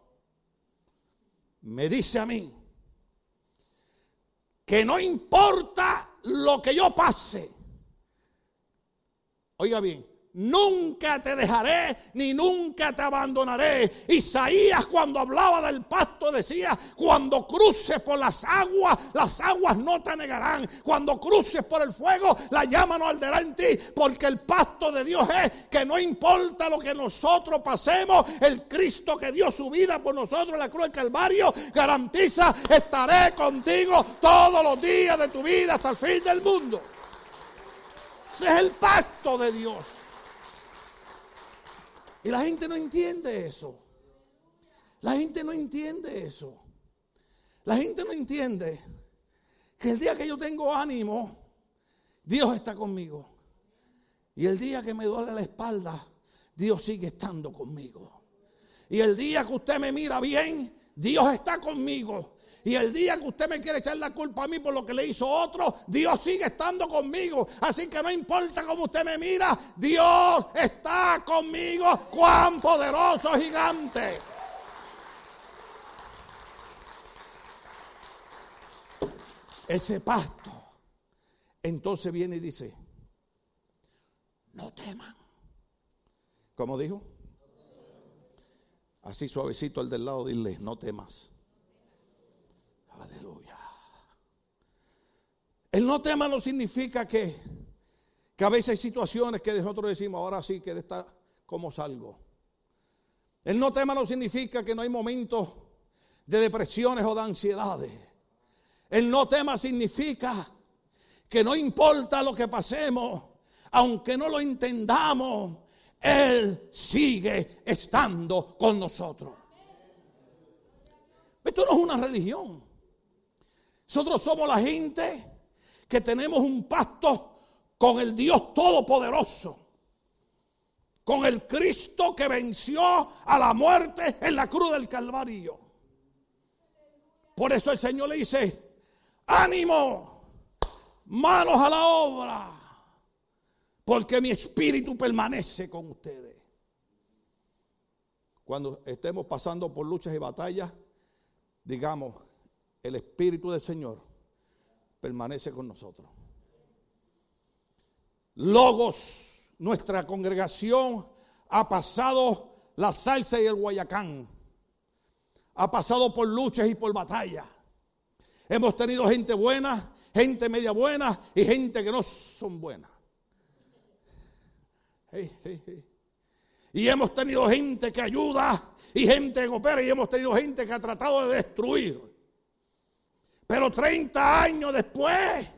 S1: me dice a mí que no importa lo que yo pase, oiga bien, nunca te dejaré ni nunca te abandonaré. Isaías cuando hablaba del pasto decía, cuando cruces por las aguas, las aguas no te negarán. Cuando cruces por el fuego, la llama no arderá en ti, porque el pasto de Dios es que no importa lo que nosotros pasemos, el Cristo que dio su vida por nosotros en la cruz del Calvario garantiza, estaré contigo todos los días de tu vida hasta el fin del mundo. Ese es el pacto de Dios. Y la gente no entiende eso. La gente no entiende eso. La gente no entiende que el día que yo tengo ánimo, Dios está conmigo. Y el día que me duele la espalda, Dios sigue estando conmigo. Y el día que usted me mira bien, Dios está conmigo. Y el día que usted me quiere echar la culpa a mí por lo que le hizo otro, Dios sigue estando conmigo. Así que no importa cómo usted me mira, Dios está conmigo. Cuán poderoso gigante. Ese pasto. Entonces viene y dice, no teman. ¿Cómo dijo? Así suavecito al del lado, dile, no temas. Aleluya. El no tema no significa que, que a veces hay situaciones que nosotros decimos, ahora sí que de esta, ¿cómo salgo? El no tema no significa que no hay momentos de depresiones o de ansiedades. El no tema significa que no importa lo que pasemos, aunque no lo entendamos, Él sigue estando con nosotros. Esto no es una religión. Nosotros somos la gente que tenemos un pacto con el Dios Todopoderoso. Con el Cristo que venció a la muerte en la cruz del Calvario. Por eso el Señor le dice, ánimo, manos a la obra, porque mi espíritu permanece con ustedes. Cuando estemos pasando por luchas y batallas, digamos, el Espíritu del Señor permanece con nosotros. Logos, nuestra congregación ha pasado la salsa y el guayacán. Ha pasado por luchas y por batallas. Hemos tenido gente buena, gente media buena y gente que no son buenas. Y hemos tenido gente que ayuda y gente que opera y hemos tenido gente que ha tratado de destruir. Pero 30 años después,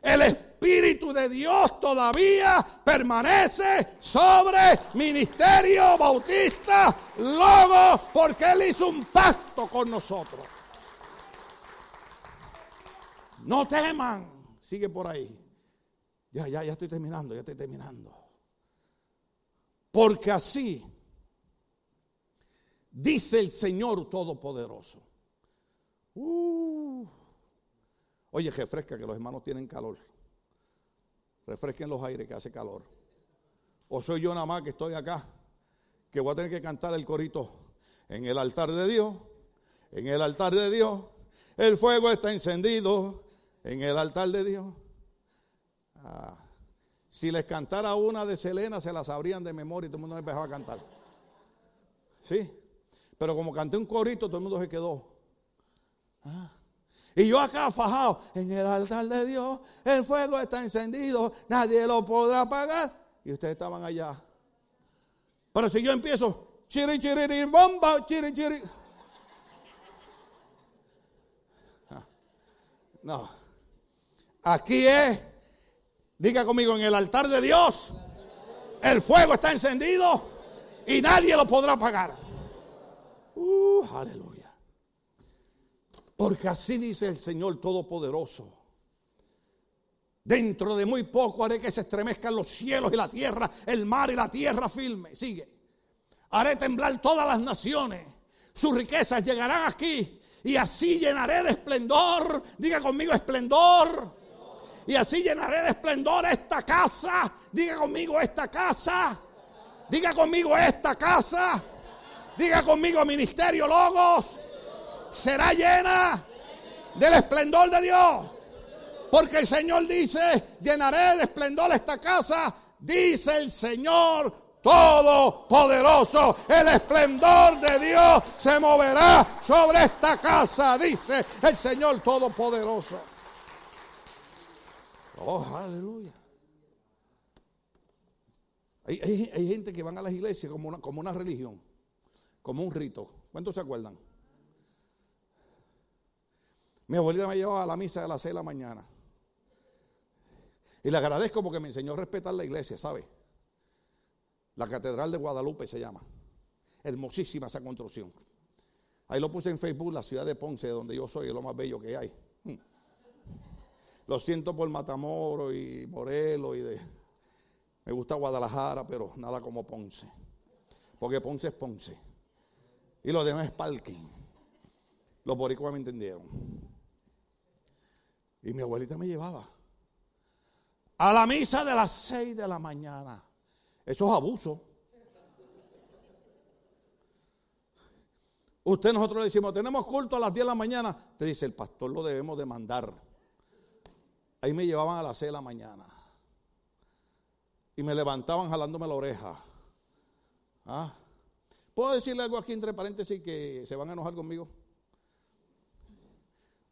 S1: el Espíritu de Dios todavía permanece sobre Ministerio Bautista Logo, porque Él hizo un pacto con nosotros. No teman. Sigue por ahí. Ya, ya, ya estoy terminando, ya estoy terminando. Porque así dice el Señor Todopoderoso. Uh. Oye, refresca que los hermanos tienen calor. Refresquen los aires que hace calor. O soy yo nada más que estoy acá, que voy a tener que cantar el corito en el altar de Dios. En el altar de Dios, el fuego está encendido. En el altar de Dios. Ah, si les cantara una de Selena, se la sabrían de memoria y todo el mundo empezaba a cantar. ¿Sí? Pero como canté un corito, todo el mundo se quedó. Ah. Y yo acá fajado, en el altar de Dios, el fuego está encendido, nadie lo podrá apagar. Y ustedes estaban allá. Pero si yo empiezo, chiri, chiri, bomba, chiri, chiri. Ah. No. Aquí es, diga conmigo, en el altar de Dios, el fuego está encendido y nadie lo podrá apagar. Uh, aleluya. Porque así dice el Señor Todopoderoso. Dentro de muy poco haré que se estremezcan los cielos y la tierra, el mar y la tierra firme. Sigue. Haré temblar todas las naciones. Sus riquezas llegarán aquí. Y así llenaré de esplendor. Diga conmigo esplendor. Y así llenaré de esplendor esta casa. Diga conmigo esta casa. Diga conmigo esta casa. Diga conmigo ministerio Logos será llena del esplendor de Dios. Porque el Señor dice, llenaré de esplendor esta casa dice el Señor Todopoderoso. El esplendor de Dios se moverá sobre esta casa, dice el Señor Todopoderoso. Oh, aleluya. Hay, gente que van a las iglesias como una, como una religión, como un rito. ¿Cuántos se acuerdan? Mi abuelita me llevaba a la misa de las 6 de la mañana. Y le agradezco porque me enseñó a respetar la iglesia, ¿sabe? La Catedral de Guadalupe se llama. Hermosísima esa construcción. Ahí lo puse en Facebook, la ciudad de Ponce, donde yo soy, es lo más bello que hay. Hmm. Lo siento por Matamoro y Morelos y de... Me gusta Guadalajara, pero nada como Ponce. Porque Ponce es Ponce. Y lo demás es parking. Los boricuas me entendieron. Y mi abuelita me llevaba a la misa de las seis de la mañana. Eso es abuso. Usted nosotros le decimos, tenemos culto a las 10 de la mañana. Te dice, el pastor lo debemos de mandar. Ahí me llevaban a las 6 de la mañana. Y me levantaban jalándome la oreja. ¿Ah? ¿Puedo decirle algo aquí entre paréntesis que se van a enojar conmigo?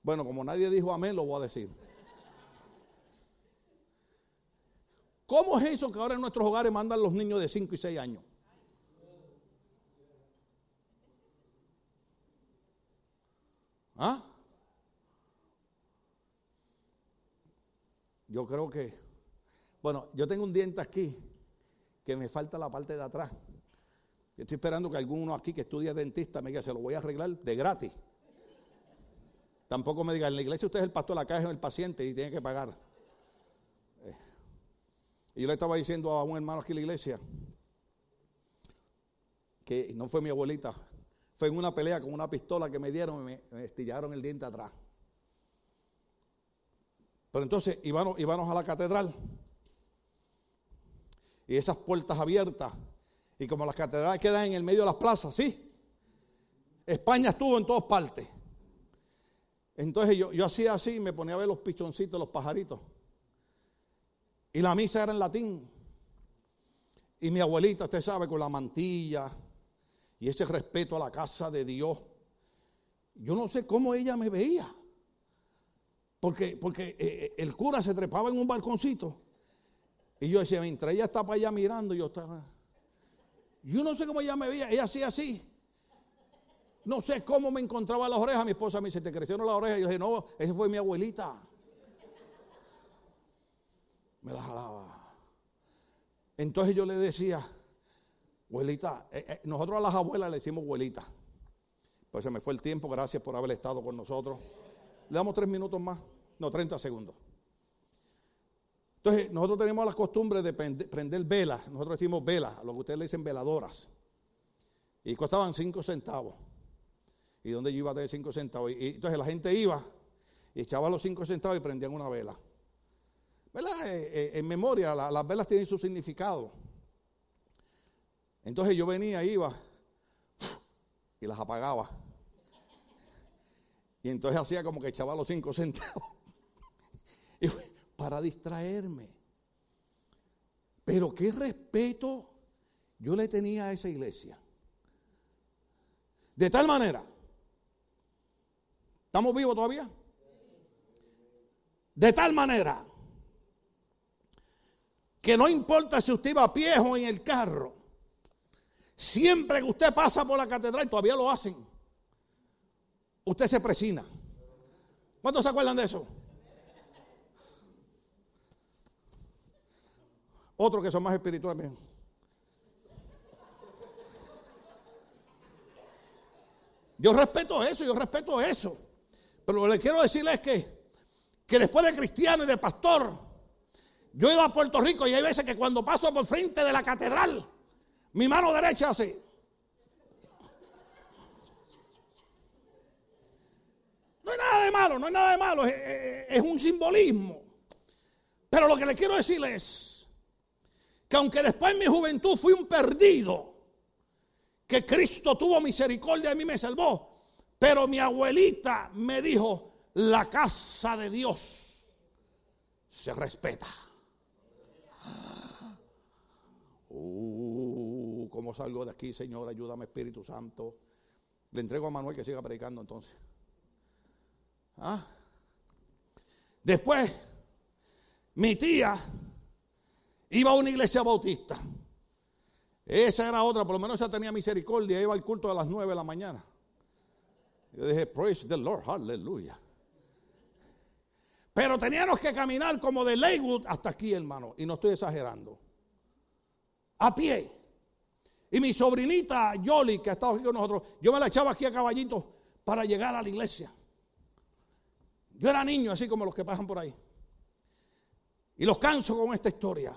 S1: Bueno, como nadie dijo amén, lo voy a decir. ¿Cómo es eso que ahora en nuestros hogares mandan los niños de 5 y 6 años? ¿Ah? Yo creo que, bueno, yo tengo un diente aquí que me falta la parte de atrás. Estoy esperando que alguno aquí que estudia dentista me diga, se lo voy a arreglar de gratis. Tampoco me diga, en la iglesia usted es el pastor, la caja es el paciente y tiene que pagar. Eh, y yo le estaba diciendo a un hermano aquí en la iglesia que no fue mi abuelita, fue en una pelea con una pistola que me dieron y me, estillaron el diente atrás. Pero entonces íbamos, íbamos a la catedral y esas puertas abiertas y como las catedrales quedan en el medio de las plazas, ¿sí? España estuvo en todas partes. Entonces yo, yo hacía así y me ponía a ver los pichoncitos, los pajaritos. Y la misa era en latín. Y mi abuelita, usted sabe, con la mantilla y ese respeto a la casa de Dios. Yo no sé cómo ella me veía. Porque, porque eh, eh, el cura se trepaba en un balconcito. Y yo decía, mientras ella estaba allá mirando, yo estaba. Yo no sé cómo ella me veía. Ella hacía así. No sé cómo me encontraba las orejas. Mi esposa me dice, ¿te crecieron las orejas? Y yo dije, no, esa fue mi abuelita. Me la jalaba. Entonces yo le decía, abuelita, eh, eh, nosotros a las abuelas le decimos abuelita. Pues se me fue el tiempo, gracias por haber estado con nosotros. Le damos tres minutos más, no, 30 segundos. Entonces, nosotros tenemos la costumbre de prender velas, nosotros decimos velas, a lo que ustedes le dicen veladoras. Y costaban cinco centavos y donde yo iba a tener cinco centavos. Y, entonces la gente iba echaba los cinco centavos y prendían una vela. ¿Verdad? Eh, eh, en memoria, las velas tienen su significado. Entonces yo venía, iba y las apagaba. Y entonces hacía como que echaba los cinco centavos. Para distraerme. Pero qué respeto yo le tenía a esa iglesia. De tal manera ¿Estamos vivos todavía? De tal manera que no importa si usted va a pie o en el carro, siempre que usted pasa por la catedral, todavía lo hacen, usted se presina. ¿Cuántos se acuerdan de eso? Otros que son más espirituales. Yo respeto eso, yo respeto eso. Pero lo que quiero decirles es que, que después de cristiano y de pastor, yo iba a Puerto Rico y hay veces que cuando paso por frente de la catedral, mi mano derecha hace. No hay nada de malo, no hay nada de malo, es, un simbolismo. Pero lo que le quiero decirles es que aunque después en mi juventud fui un perdido, que Cristo tuvo misericordia de mí me salvó, pero mi abuelita me dijo, la casa de Dios se respeta. Uh, ¿Cómo salgo de aquí, Señor? Ayúdame, Espíritu Santo. Le entrego a Manuel que siga predicando entonces. ¿Ah? Después, mi tía iba a una iglesia bautista. Esa era otra, por lo menos esa tenía misericordia, iba al culto a las nueve de la mañana. Yo dije, praise the Lord, aleluya. Pero teníamos que caminar como de Leywood hasta aquí, hermano, y no estoy exagerando. A pie. Y mi sobrinita Yoli, que ha estado aquí con nosotros, yo me la echaba aquí a caballito para llegar a la iglesia. Yo era niño, así como los que pasan por ahí. Y los canso con esta historia.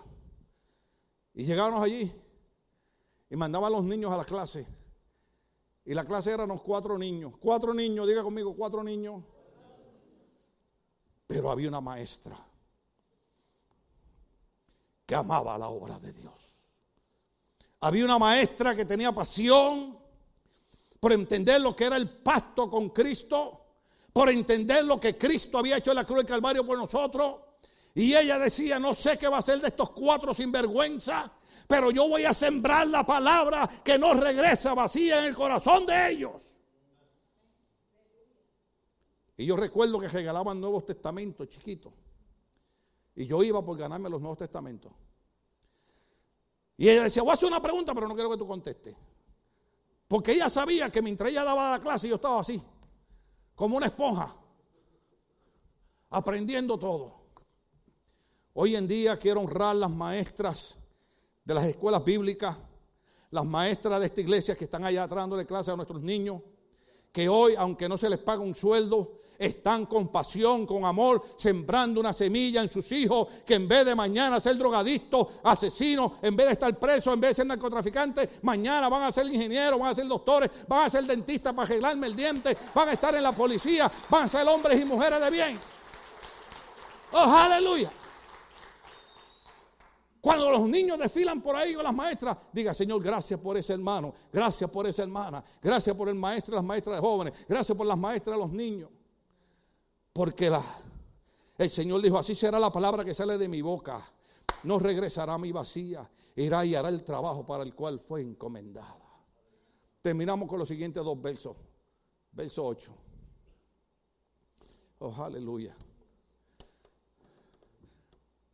S1: Y llegábamos allí y mandaba a los niños a la clase. Y la clase eran los cuatro niños. Cuatro niños, diga conmigo, cuatro niños. Pero había una maestra que amaba la obra de Dios. Había una maestra que tenía pasión por entender lo que era el pacto con Cristo, por entender lo que Cristo había hecho en la cruz del Calvario por nosotros. Y ella decía, no sé qué va a ser de estos cuatro sinvergüenza, pero yo voy a sembrar la palabra que no regresa vacía en el corazón de ellos. Y yo recuerdo que regalaban Nuevos Testamentos chiquitos. Y yo iba por ganarme los Nuevos Testamentos. Y ella decía, voy a hacer una pregunta, pero no quiero que tú contestes. Porque ella sabía que mientras ella daba la clase yo estaba así, como una esponja, aprendiendo todo. Hoy en día quiero honrar las maestras de las escuelas bíblicas, las maestras de esta iglesia que están allá atrás de clase a nuestros niños, que hoy, aunque no se les paga un sueldo, están con pasión, con amor, sembrando una semilla en sus hijos, que en vez de mañana ser drogadictos, asesinos, en vez de estar presos, en vez de ser narcotraficantes, mañana van a ser ingenieros, van a ser doctores, van a ser dentistas para arreglarme el diente, van a estar en la policía, van a ser hombres y mujeres de bien. Oh, aleluya. Cuando los niños desfilan por ahí con las maestras, diga, Señor, gracias por ese hermano, gracias por esa hermana, gracias por el maestro y las maestras de jóvenes, gracias por las maestras de los niños. Porque la, el Señor dijo, así será la palabra que sale de mi boca. No regresará a mi vacía, irá y hará el trabajo para el cual fue encomendada. Terminamos con los siguientes dos versos. Verso 8. Oh, aleluya.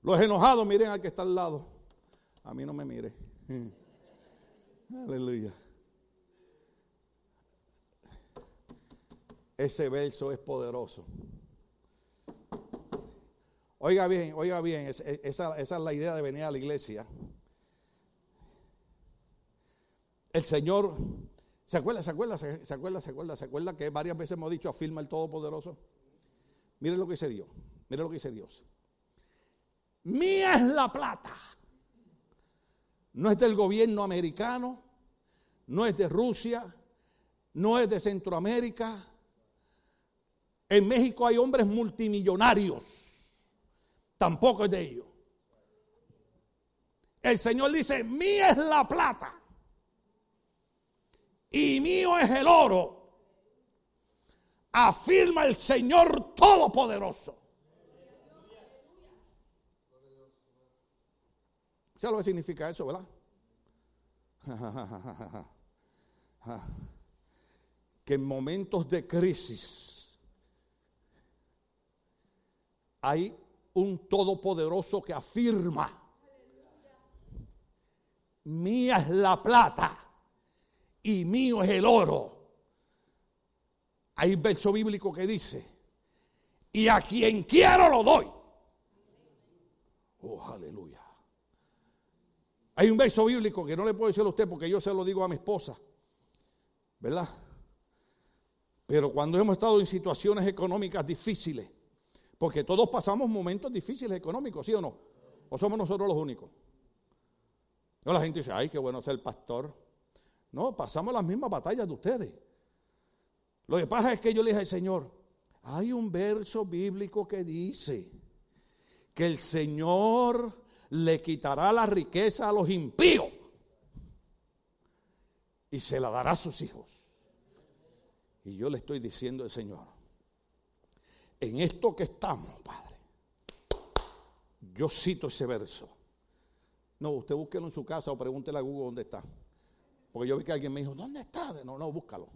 S1: Los enojados, miren al que está al lado. A mí no me mire. Aleluya. Ese verso es poderoso. Oiga bien, oiga bien, esa, es la idea de venir a la iglesia. El Señor, ¿se acuerda, se acuerda, se, acuerda, se acuerda, se acuerda que varias veces hemos dicho afirma el Todopoderoso? Mire lo que dice Dios, mire lo que dice Dios. Mía es la plata. No es del gobierno americano, no es de Rusia, no es de Centroamérica. En México hay hombres multimillonarios. Tampoco es de ellos. El Señor dice, mía es la plata y mío es el oro. Afirma el Señor Todopoderoso. ¿Sabes lo que significa eso, verdad? que en momentos de crisis hay un todopoderoso que afirma, mía es la plata y mío es el oro. Hay un verso bíblico que dice, y a quien quiero lo doy. Oh, aleluya. Hay un verso bíblico que no le puedo decir a usted porque yo se lo digo a mi esposa, ¿verdad? Pero cuando hemos estado en situaciones económicas difíciles, porque todos pasamos momentos difíciles económicos, ¿sí o no? ¿O somos nosotros los únicos? No, la gente dice, ay, qué bueno ser pastor. No, pasamos las mismas batallas de ustedes. Lo que pasa es que yo le dije al Señor, hay un verso bíblico que dice que el Señor le quitará la riqueza a los impíos y se la dará a sus hijos. Y yo le estoy diciendo al Señor, en esto que estamos, Padre, yo cito ese verso, No, usted búsquelo en su casa o pregúntele a Google dónde está. Porque yo vi que alguien me dijo, ¿dónde está? No, no, búscalo.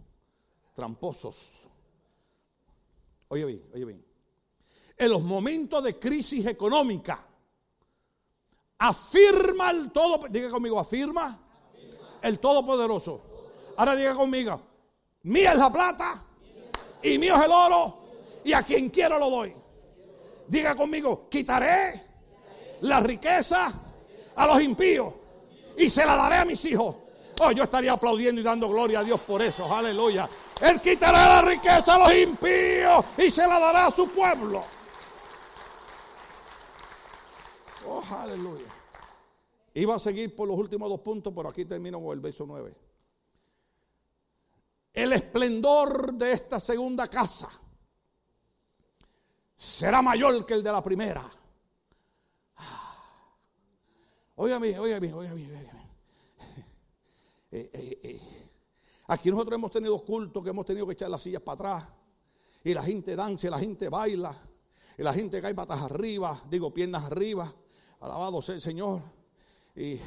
S1: Tramposos. Oye bien, oye bien. En los momentos de crisis económica, afirma el todo, diga conmigo, afirma, el todopoderoso. Ahora diga conmigo, mía es la plata y mío es el oro y a quien quiero lo doy. Diga conmigo, quitaré la riqueza a los impíos y se la daré a mis hijos. Oh, yo estaría aplaudiendo y dando gloria a Dios por eso. Aleluya. Él quitará la riqueza a los impíos y se la dará a su pueblo. Oh, aleluya. Iba a seguir por los últimos dos puntos, pero aquí termino con el verso 9. El esplendor de esta segunda casa será mayor que el de la primera. Óigame, óigame, óigame, óigame. Eh, eh, eh. Aquí nosotros hemos tenido cultos que hemos tenido que echar las sillas para atrás. Y la gente danza, y la gente baila. Y la gente cae patas arriba, digo piernas arriba. Alabado sea el Señor. Y,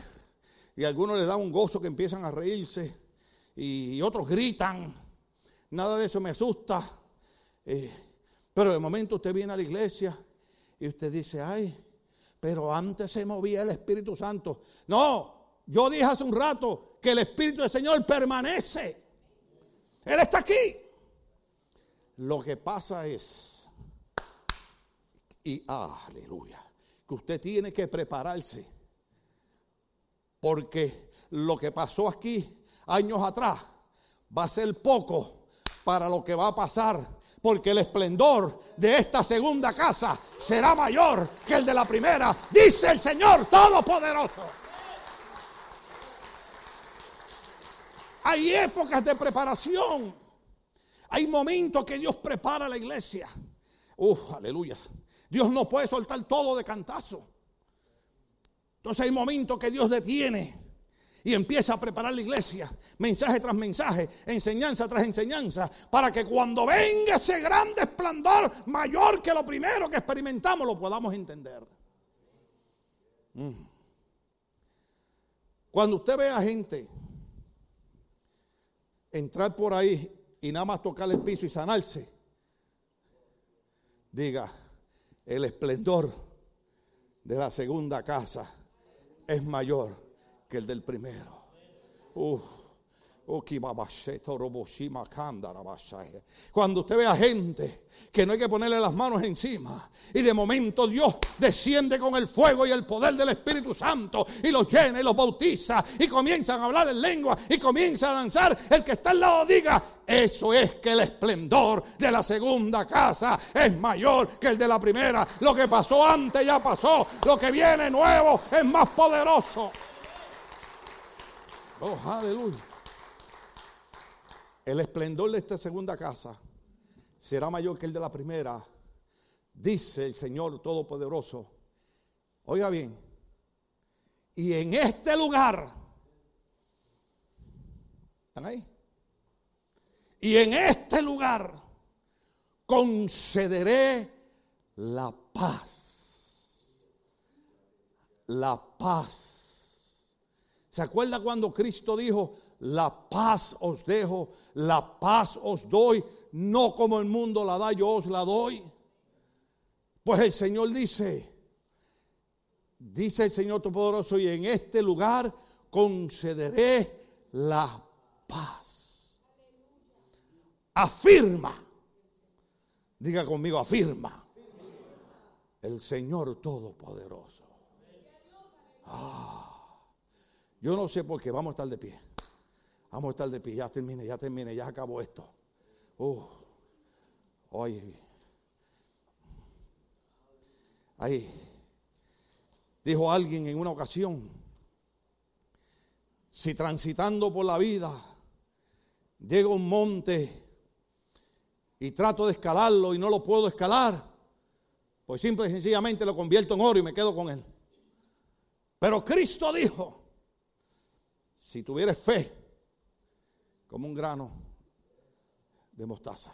S1: y algunos les da un gozo que empiezan a reírse. Y, otros gritan. Nada de eso me asusta. pero de momento usted viene a la iglesia y usted dice, ay, pero antes se movía el Espíritu Santo. No, yo dije hace un rato que el Espíritu del Señor permanece. Él está aquí. Lo que pasa es, y aleluya, que usted tiene que prepararse. Porque lo que pasó aquí años atrás va a ser poco para lo que va a pasar porque el esplendor de esta segunda casa será mayor que el de la primera, dice el Señor Todopoderoso. Hay épocas de preparación. Hay momentos que Dios prepara la iglesia. Uf, aleluya. Dios no puede soltar todo de cantazo. Entonces hay momentos que Dios detiene y empieza a preparar la iglesia, mensaje tras mensaje, enseñanza tras enseñanza, para que cuando venga ese gran esplendor mayor que lo primero que experimentamos, lo podamos entender. Mm. Cuando usted ve a gente entrar por ahí y nada más tocar el piso y sanarse, diga, el esplendor de la segunda casa es mayor que el del primero. Cuando usted ve a gente que no hay que ponerle las manos encima y de momento Dios desciende con el fuego y el poder del Espíritu Santo y los llena y los bautiza y comienzan a hablar en lengua y comienza a danzar, el que está al lado diga, eso es que el esplendor de la segunda casa es mayor que el de la primera. Lo que pasó antes ya pasó, lo que viene nuevo es más poderoso. Oh, aleluya. El esplendor de esta segunda casa será mayor que el de la primera, dice el Señor Todopoderoso. Oiga bien, y en este lugar, ¿están ahí? Y en este lugar concederé la paz. La paz ¿Se acuerda cuando Cristo dijo, la paz os dejo, la paz os doy, no como el mundo la da, yo os la doy? Pues el Señor dice, dice el Señor Todopoderoso, y en este lugar concederé la paz. Afirma, diga conmigo, afirma, el Señor Todopoderoso. Ah. Yo no sé por qué, vamos a estar de pie. Vamos a estar de pie, ya termine, ya termine, ya acabó esto. Uh, ahí dijo alguien en una ocasión, si transitando por la vida llego a un monte y trato de escalarlo y no lo puedo escalar, pues simple y sencillamente lo convierto en oro y me quedo con él. Pero Cristo dijo, si tuvieres fe, como un grano de mostaza,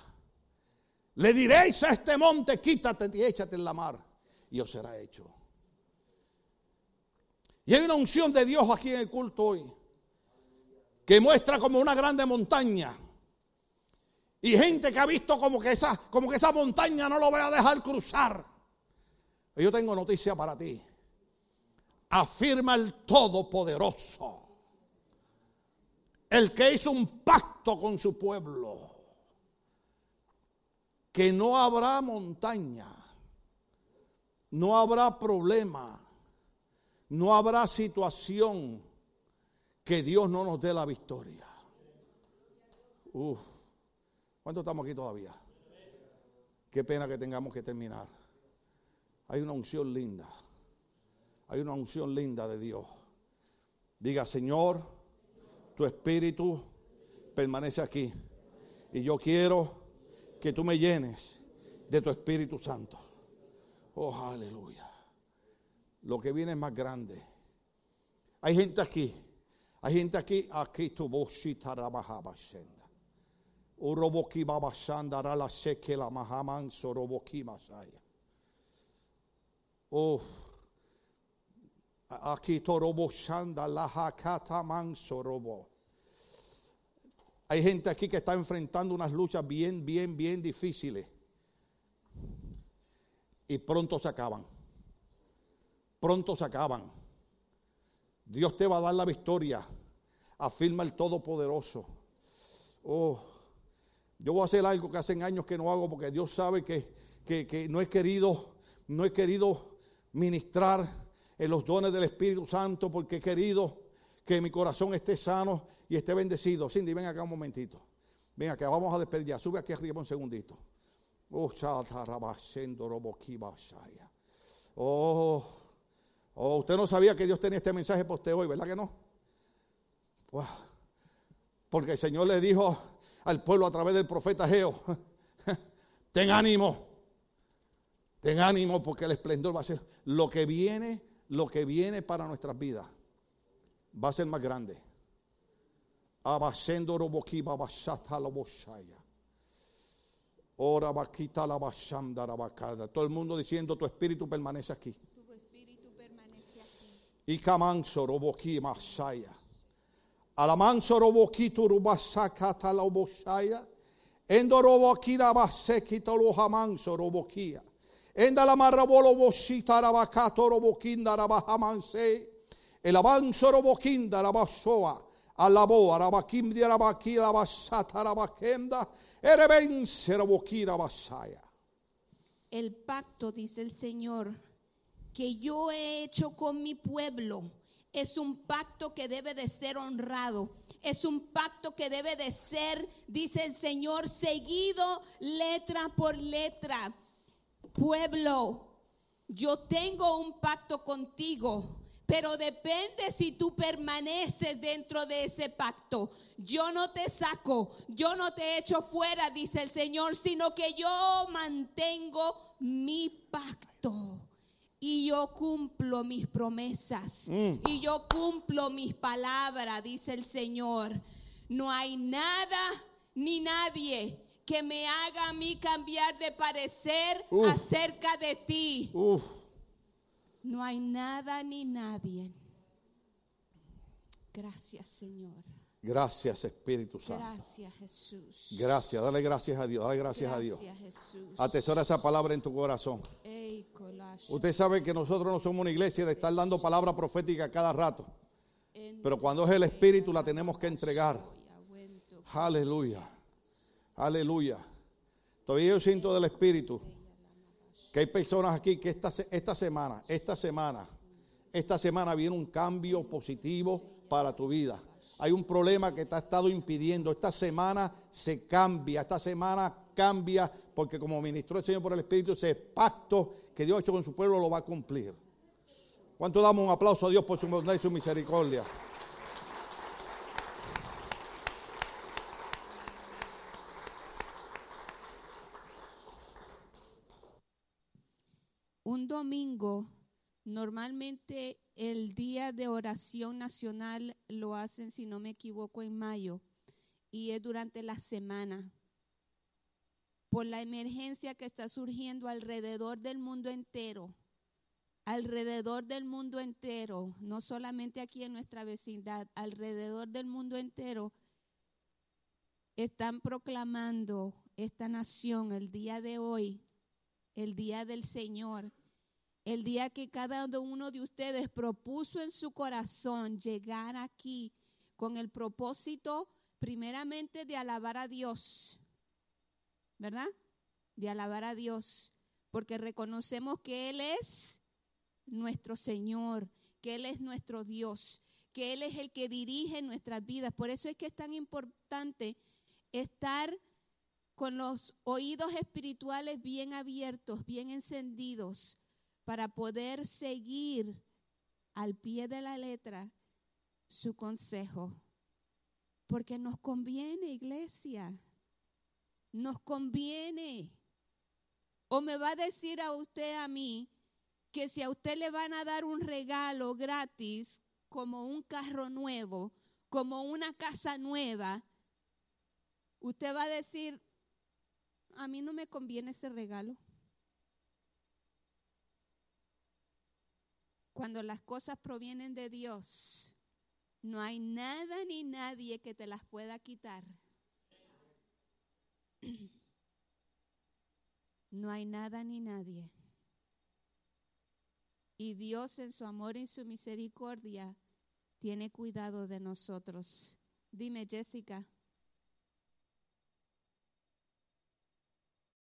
S1: le diréis a este monte, quítate y échate en la mar, y os será hecho. Y hay una unción de Dios aquí en el culto hoy que muestra como una grande montaña. Y gente que ha visto como que esa, como que esa montaña no lo voy a dejar cruzar. Yo tengo noticia para ti. Afirma el Todopoderoso. El que hizo un pacto con su pueblo. Que no habrá montaña. No habrá problema. No habrá situación que Dios no nos dé la victoria. Uf. ¿Cuánto estamos aquí todavía? Qué pena que tengamos que terminar. Hay una unción linda. Hay una unción linda de Dios. Diga, Señor, tu espíritu permanece aquí. Y yo quiero que tú me llenes de tu Espíritu Santo. Oh, aleluya. Lo que viene es más grande. Hay gente aquí. Hay gente aquí. Aquí tu boshita rabajabashenda. Uroboki babashanda la seke la mahaman soroboki masaya. Oh. Aquí torobo shanda la hakata man sorobo. Hay gente aquí que está enfrentando unas luchas bien, bien, bien difíciles. Y pronto se acaban. Pronto se acaban. Dios te va a dar la victoria. Afirma el Todopoderoso. Oh, yo voy a hacer algo que hace años que no hago porque Dios sabe que, que, que no he querido, no he querido ministrar en los dones del Espíritu Santo porque he querido que mi corazón esté sano y esté bendecido. Cindy, ven acá un momentito. Ven acá, vamos a despedir ya. Sube aquí arriba un segundito. Oh, oh, oh, usted no sabía que Dios tenía este mensaje para usted hoy, ¿verdad que no? Porque el Señor le dijo al pueblo a través del profeta Geo, ten ánimo, ten ánimo porque el esplendor va a ser lo que viene, lo que viene para nuestras vidas va a ser más grande. Abasendo roboki babashata la. Ora vaquita la bashamda rabacada. Todo el mundo diciendo tu espíritu permanece aquí.
S2: Tu espíritu permanece aquí.
S1: Y camanso roboki masaya. Alamanso roboki tu rubasakata la boshaya. Endo roboki la basekita lo hamanso robokia. Enda la marrabolo boshita rabacato robokinda rabahamanse. El avanzo robokinda rabasoa. Erebense roboki rabasaya.
S2: El pacto, dice el Señor, que yo he hecho con mi pueblo es un pacto que debe de ser honrado. Es un pacto que debe de ser, dice el Señor, seguido letra por letra. Pueblo, yo tengo un pacto contigo. Pero depende si tú permaneces dentro de ese pacto. Yo no te saco, yo no te echo fuera, dice el Señor, sino que yo mantengo mi pacto. Y yo cumplo mis promesas. Y yo cumplo mis palabras, dice el Señor. No hay nada ni nadie que me haga a mí cambiar de parecer
S1: Uf.
S2: acerca de ti.
S1: Uf.
S2: No hay nada ni nadie. Gracias, Señor.
S1: Gracias Espíritu Santo.
S2: Gracias, Jesús.
S1: Gracias, dale gracias a Dios, dale gracias, a Dios.
S2: Jesús.
S1: Atesora esa palabra en tu corazón.
S2: Ey.
S1: Usted sabe que nosotros no somos una iglesia de estar dando palabra profética cada rato. Pero cuando es el Espíritu la tenemos que entregar. Aleluya. Aleluya. Todavía yo siento del Espíritu que hay personas aquí que esta, esta semana, esta semana, esta semana viene un cambio positivo para tu vida. Hay un problema que te ha estado impidiendo. Esta semana se cambia, esta semana cambia porque como ministró el Señor por el Espíritu, ese pacto que Dios ha hecho con su pueblo lo va a cumplir. ¿Cuánto damos un aplauso a Dios por su bondad y su misericordia?
S2: Un domingo, normalmente el día de oración nacional lo hacen, si no me equivoco, en mayo, y es durante la semana. Por la emergencia que está surgiendo alrededor del mundo entero, alrededor del mundo entero, no solamente aquí en nuestra vecindad, alrededor del mundo entero, están proclamando esta nación el día de hoy, el día del Señor, el día que cada uno de ustedes propuso en su corazón llegar aquí con el propósito primeramente de alabar a Dios, ¿verdad? De alabar a Dios, porque reconocemos que Él es nuestro Señor, que Él es nuestro Dios, que Él es el que dirige nuestras vidas. Por eso es que es tan importante estar con los oídos espirituales bien abiertos, bien encendidos, para poder seguir al pie de la letra su consejo. Porque nos conviene, iglesia. Nos conviene. O me va a decir a usted, a mí, que si a usted le van a dar un regalo gratis, como un carro nuevo, como una casa nueva, usted va a decir, a mí no me conviene ese regalo. Cuando las cosas provienen de Dios, no hay nada ni nadie que te las pueda quitar. No hay nada ni nadie. Y Dios en su amor y su misericordia tiene cuidado de nosotros. Dime, Jessica.